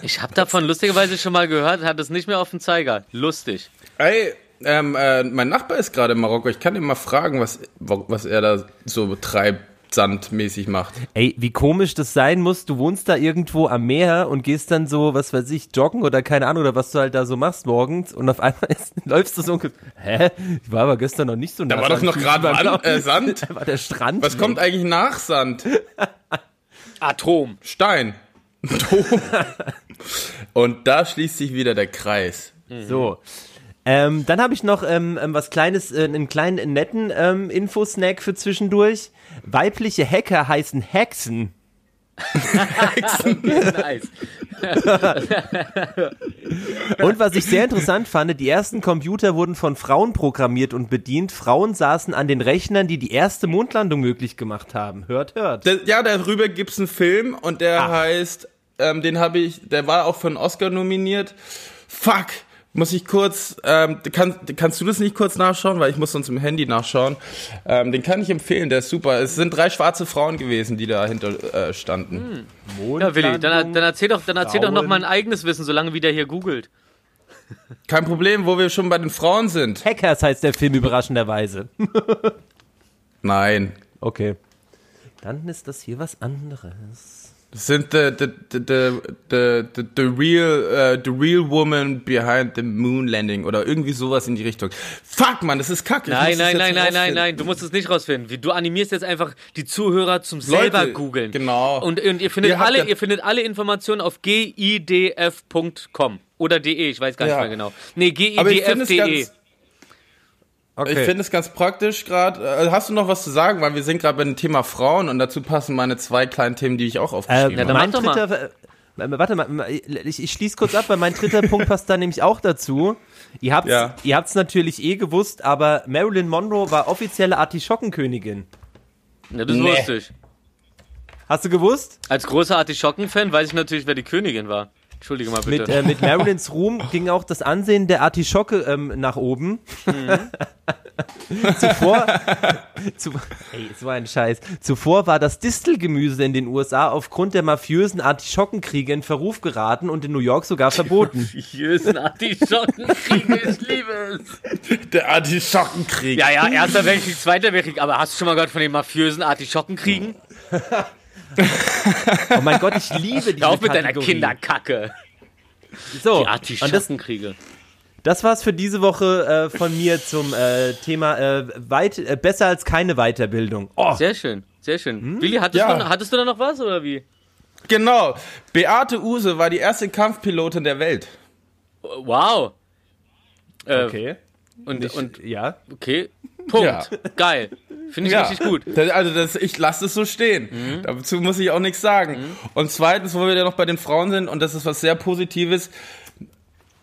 Ich habe davon lustigerweise schon mal gehört, hat es nicht mehr auf dem Zeiger. Lustig. Ey, ähm, äh, mein Nachbar ist gerade in Marokko. Ich kann ihn mal fragen, was, was er da so betreibt, sandmäßig macht. Ey, wie komisch das sein muss. Du wohnst da irgendwo am Meer und gehst dann so, was weiß ich, joggen oder keine Ahnung, oder was du halt da so machst morgens und auf einmal ist, läufst du so, hä? Ich war aber gestern noch nicht so Da war doch noch gerade äh, Sand. Da war der Strand. Was kommt eigentlich nach Sand? Atom. Stein. Dom. Und da schließt sich wieder der Kreis. So. Ähm, dann habe ich noch ähm, ähm, was kleines, äh, einen kleinen netten ähm, Infosnack für zwischendurch. Weibliche Hacker heißen Hexen. nice. Und was ich sehr interessant fand, die ersten Computer wurden von Frauen programmiert und bedient. Frauen saßen an den Rechnern, die die erste Mondlandung möglich gemacht haben. Hört, hört. Der, ja, darüber gibt's einen Film und der Ach. heißt, ähm, den habe ich, der war auch für einen Oscar nominiert. Fuck, muss ich kurz, ähm, kann, kannst du das nicht kurz nachschauen, weil ich muss sonst im Handy nachschauen. Ähm, den kann ich empfehlen, der ist super. Es sind drei schwarze Frauen gewesen, die dahinter äh, standen. Ja, Willi, dann, dann erzähl doch, dann erzähl doch noch mal ein eigenes Wissen, solange wie der hier googelt. Kein Problem, wo wir schon bei den Frauen sind. Hackers heißt der Film überraschenderweise. Nein, Okay. Dann ist das hier was anderes. Sind the the the the the, the, real uh, the real woman behind the moon landing oder irgendwie sowas in die Richtung. Fuck, man, das ist kacke. Nein, nein, nein, nein, nein, rausfinden. nein, du musst es nicht rausfinden. Du animierst jetzt einfach die Zuhörer zum selber Leute, googeln. genau. Und, und ihr findet Ihr alle, ihr findet alle Informationen auf gidf.com oder de, ich weiß gar nicht Ja. mehr genau. Nee, gidf.de. ganz, ich finde es ganz praktisch gerade. Äh, Hast du noch was zu sagen? Weil wir sind gerade bei dem Thema Frauen und dazu passen meine zwei kleinen Themen, die ich auch Äh, aufgeschrieben Ja, dann mein dritter, äh, warte mal, ich, ich schließe kurz ab, weil mein dritter Punkt passt da nämlich auch dazu. Ihr habt's, Ja. ihr habt's natürlich eh gewusst, aber Marilyn Monroe war offizielle Artischockenkönigin. Ja, das Nee. wusste ich. Hast du gewusst? Als großer Artischocken-Fan weiß ich natürlich, wer die Königin war. Entschuldige mal bitte. Mit, äh, mit Marilyns Ruhm ging auch das Ansehen der Artischocke ähm, nach oben. Zuvor, zu, ey, so ein Scheiß. Zuvor war das Distelgemüse in den USA aufgrund der mafiösen Artischockenkriege in Verruf geraten und in New York sogar verboten. Jösen Artischockenkriege, ich liebe es. Der Artischockenkrieg. Ja, ja, erster Weltkrieg, zweiter Weltkrieg, aber hast du schon mal gehört von den mafiösen Artischockenkriegen? Oh mein Gott, ich liebe diese auf mit deiner Kategorie. Kinderkacke. So, Die und das, Artischockenkriege. das war's für diese Woche äh, von mir zum äh, Thema äh, weit, äh, besser als keine Weiterbildung. Oh, Sehr schön, sehr schön. Willi, hattest, Ja. du, hattest du da noch was oder wie? Genau. Beate Use war die erste Kampfpilotin der Welt. Wow. Äh, okay. Und, Ich, und ja. okay, Punkt. Ja. Geil. Finde ich Ja. richtig gut. Das, also das, ich lasse es so stehen. Dazu muss ich auch nichts sagen. Und zweitens, wo wir ja noch bei den Frauen sind, und das ist was sehr Positives,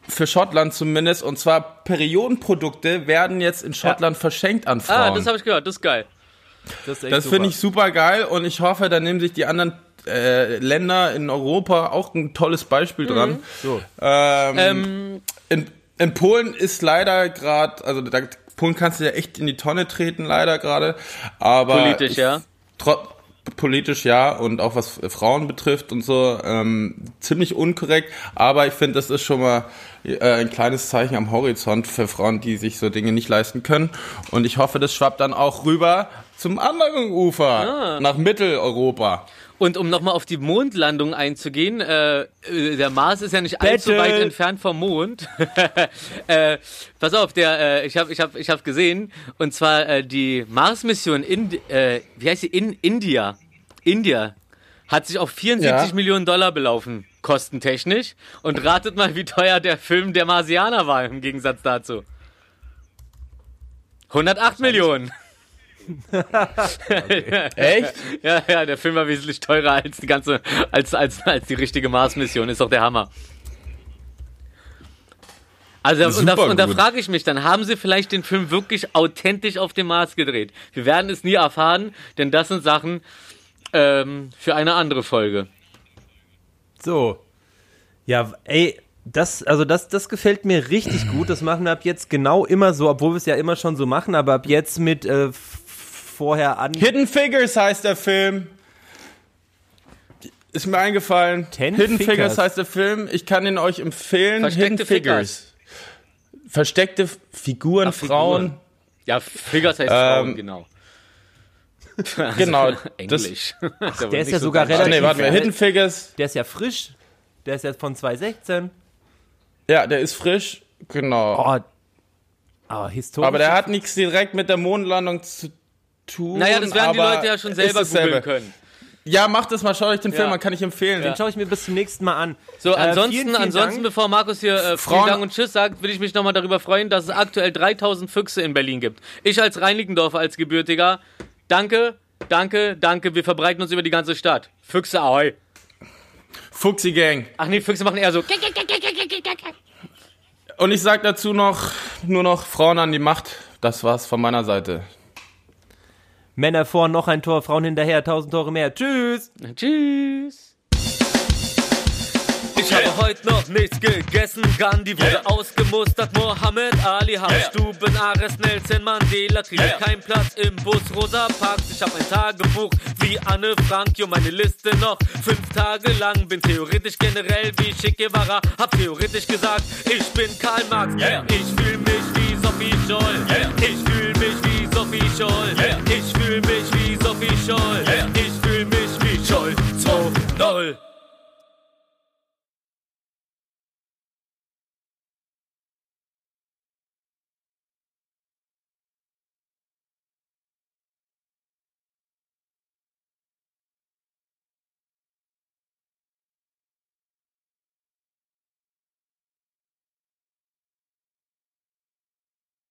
für Schottland zumindest, und zwar Periodenprodukte werden jetzt in Schottland verschenkt an Frauen. Ah, das habe ich gehört, das ist geil. Das, Das super. finde ich super geil und ich hoffe, da nehmen sich die anderen äh, Länder in Europa auch ein tolles Beispiel dran. So. Ähm, Ähm, in, in Polen ist leider gerade, also da, Polen kannst du ja echt in die Tonne treten, leider gerade. Aber Politisch, ich, ja. Politisch ja und auch was Frauen betrifft und so ähm, ziemlich unkorrekt, aber ich finde, das ist schon mal äh, ein kleines Zeichen am Horizont für Frauen, die sich so Dinge nicht leisten können und ich hoffe, das schwappt dann auch rüber zum anderen Ufer, Ah. nach Mitteleuropa. Und um nochmal auf die Mondlandung einzugehen, äh, äh, der Mars ist ja nicht allzu Battle. weit entfernt vom Mond. äh, pass auf, der, äh, ich habe ich hab, ich hab gesehen, und zwar äh, die Mars-Mission in, äh, wie heißt sie, in India, India, hat sich auf 74 Ja. Millionen Dollar belaufen, kostentechnisch. Und ratet mal, wie teuer der Film Der Marsianer war im Gegensatz dazu. 108 Millionen. Echt? Ja, ja, der Film war wesentlich teurer als die ganze, als, als, als die richtige Mars-Mission. Ist doch der Hammer. Also und da, und da frage ich mich dann, haben sie vielleicht den Film wirklich authentisch auf dem Mars gedreht? Wir werden es nie erfahren, denn das sind Sachen ähm, für eine andere Folge. So. Ja, ey, das, also das, das gefällt mir richtig gut. Das machen wir ab jetzt genau immer so, obwohl wir es ja immer schon so machen, aber ab jetzt mit äh, vorher an. Hidden Figures heißt der Film. Ist mir eingefallen. Ten Hidden Fingers. Figures heißt der Film. Ich kann ihn euch empfehlen. Versteckte Hidden Figures. Versteckte Figuren, Ach, Figuren. Frauen. Ja, Figures heißt Frauen, Ähm, genau. Genau. Englisch. Das wohl Der ist nicht ja so sogar Ah, nee, relativ- warte mal. Hidden Figures. Der ist ja frisch. Der ist ja von 2016. Ja, der ist frisch. Genau. Oh. Aber historisch. Aber der hat nichts direkt mit der Mondlandung zu tun. Naja, das werden die Leute ja schon selber googeln können. Ja, macht das mal, schaut euch den Film Ja. an, kann ich empfehlen. Den schaue ich mir bis zum nächsten Mal an. So, Äh, ansonsten, vielen, vielen ansonsten Dank. bevor Markus hier äh, vielen Dank und Tschüss sagt, will ich mich nochmal darüber freuen, dass es aktuell 3000 Füchse in Berlin gibt. Ich als Reinickendorfer, als Gebürtiger, danke, danke, danke, wir verbreiten uns über die ganze Stadt. Füchse, ahoi. Fuchsi Gang. Ach nee, Füchse machen eher so. Und ich sag dazu noch, nur noch Frauen an die Macht. Das war's von meiner Seite. Männer vor, noch ein Tor, Frauen hinterher, tausend Tore mehr. Tschüss. Tschüss. Ich habe heute noch nichts gegessen. Gandhi wurde ausgemustert. Mohammed Ali, Hauptstuben, Ares, Nelson Mandela. Kriege keinen Platz im Bus, Rosa Parks. Ich habe ein Tagebuch wie Anne Frank. Jo, meine Liste noch fünf Tage lang. Bin theoretisch generell wie Che Guevara. Hab theoretisch gesagt, ich bin Karl Marx. Ich fühl mich wie Sophie Scholl. Ich Sophie Scholl. Yeah. Ich fühl mich wie Sophie Scholl. Yeah. Ich fühl mich wie Scholl 2-0.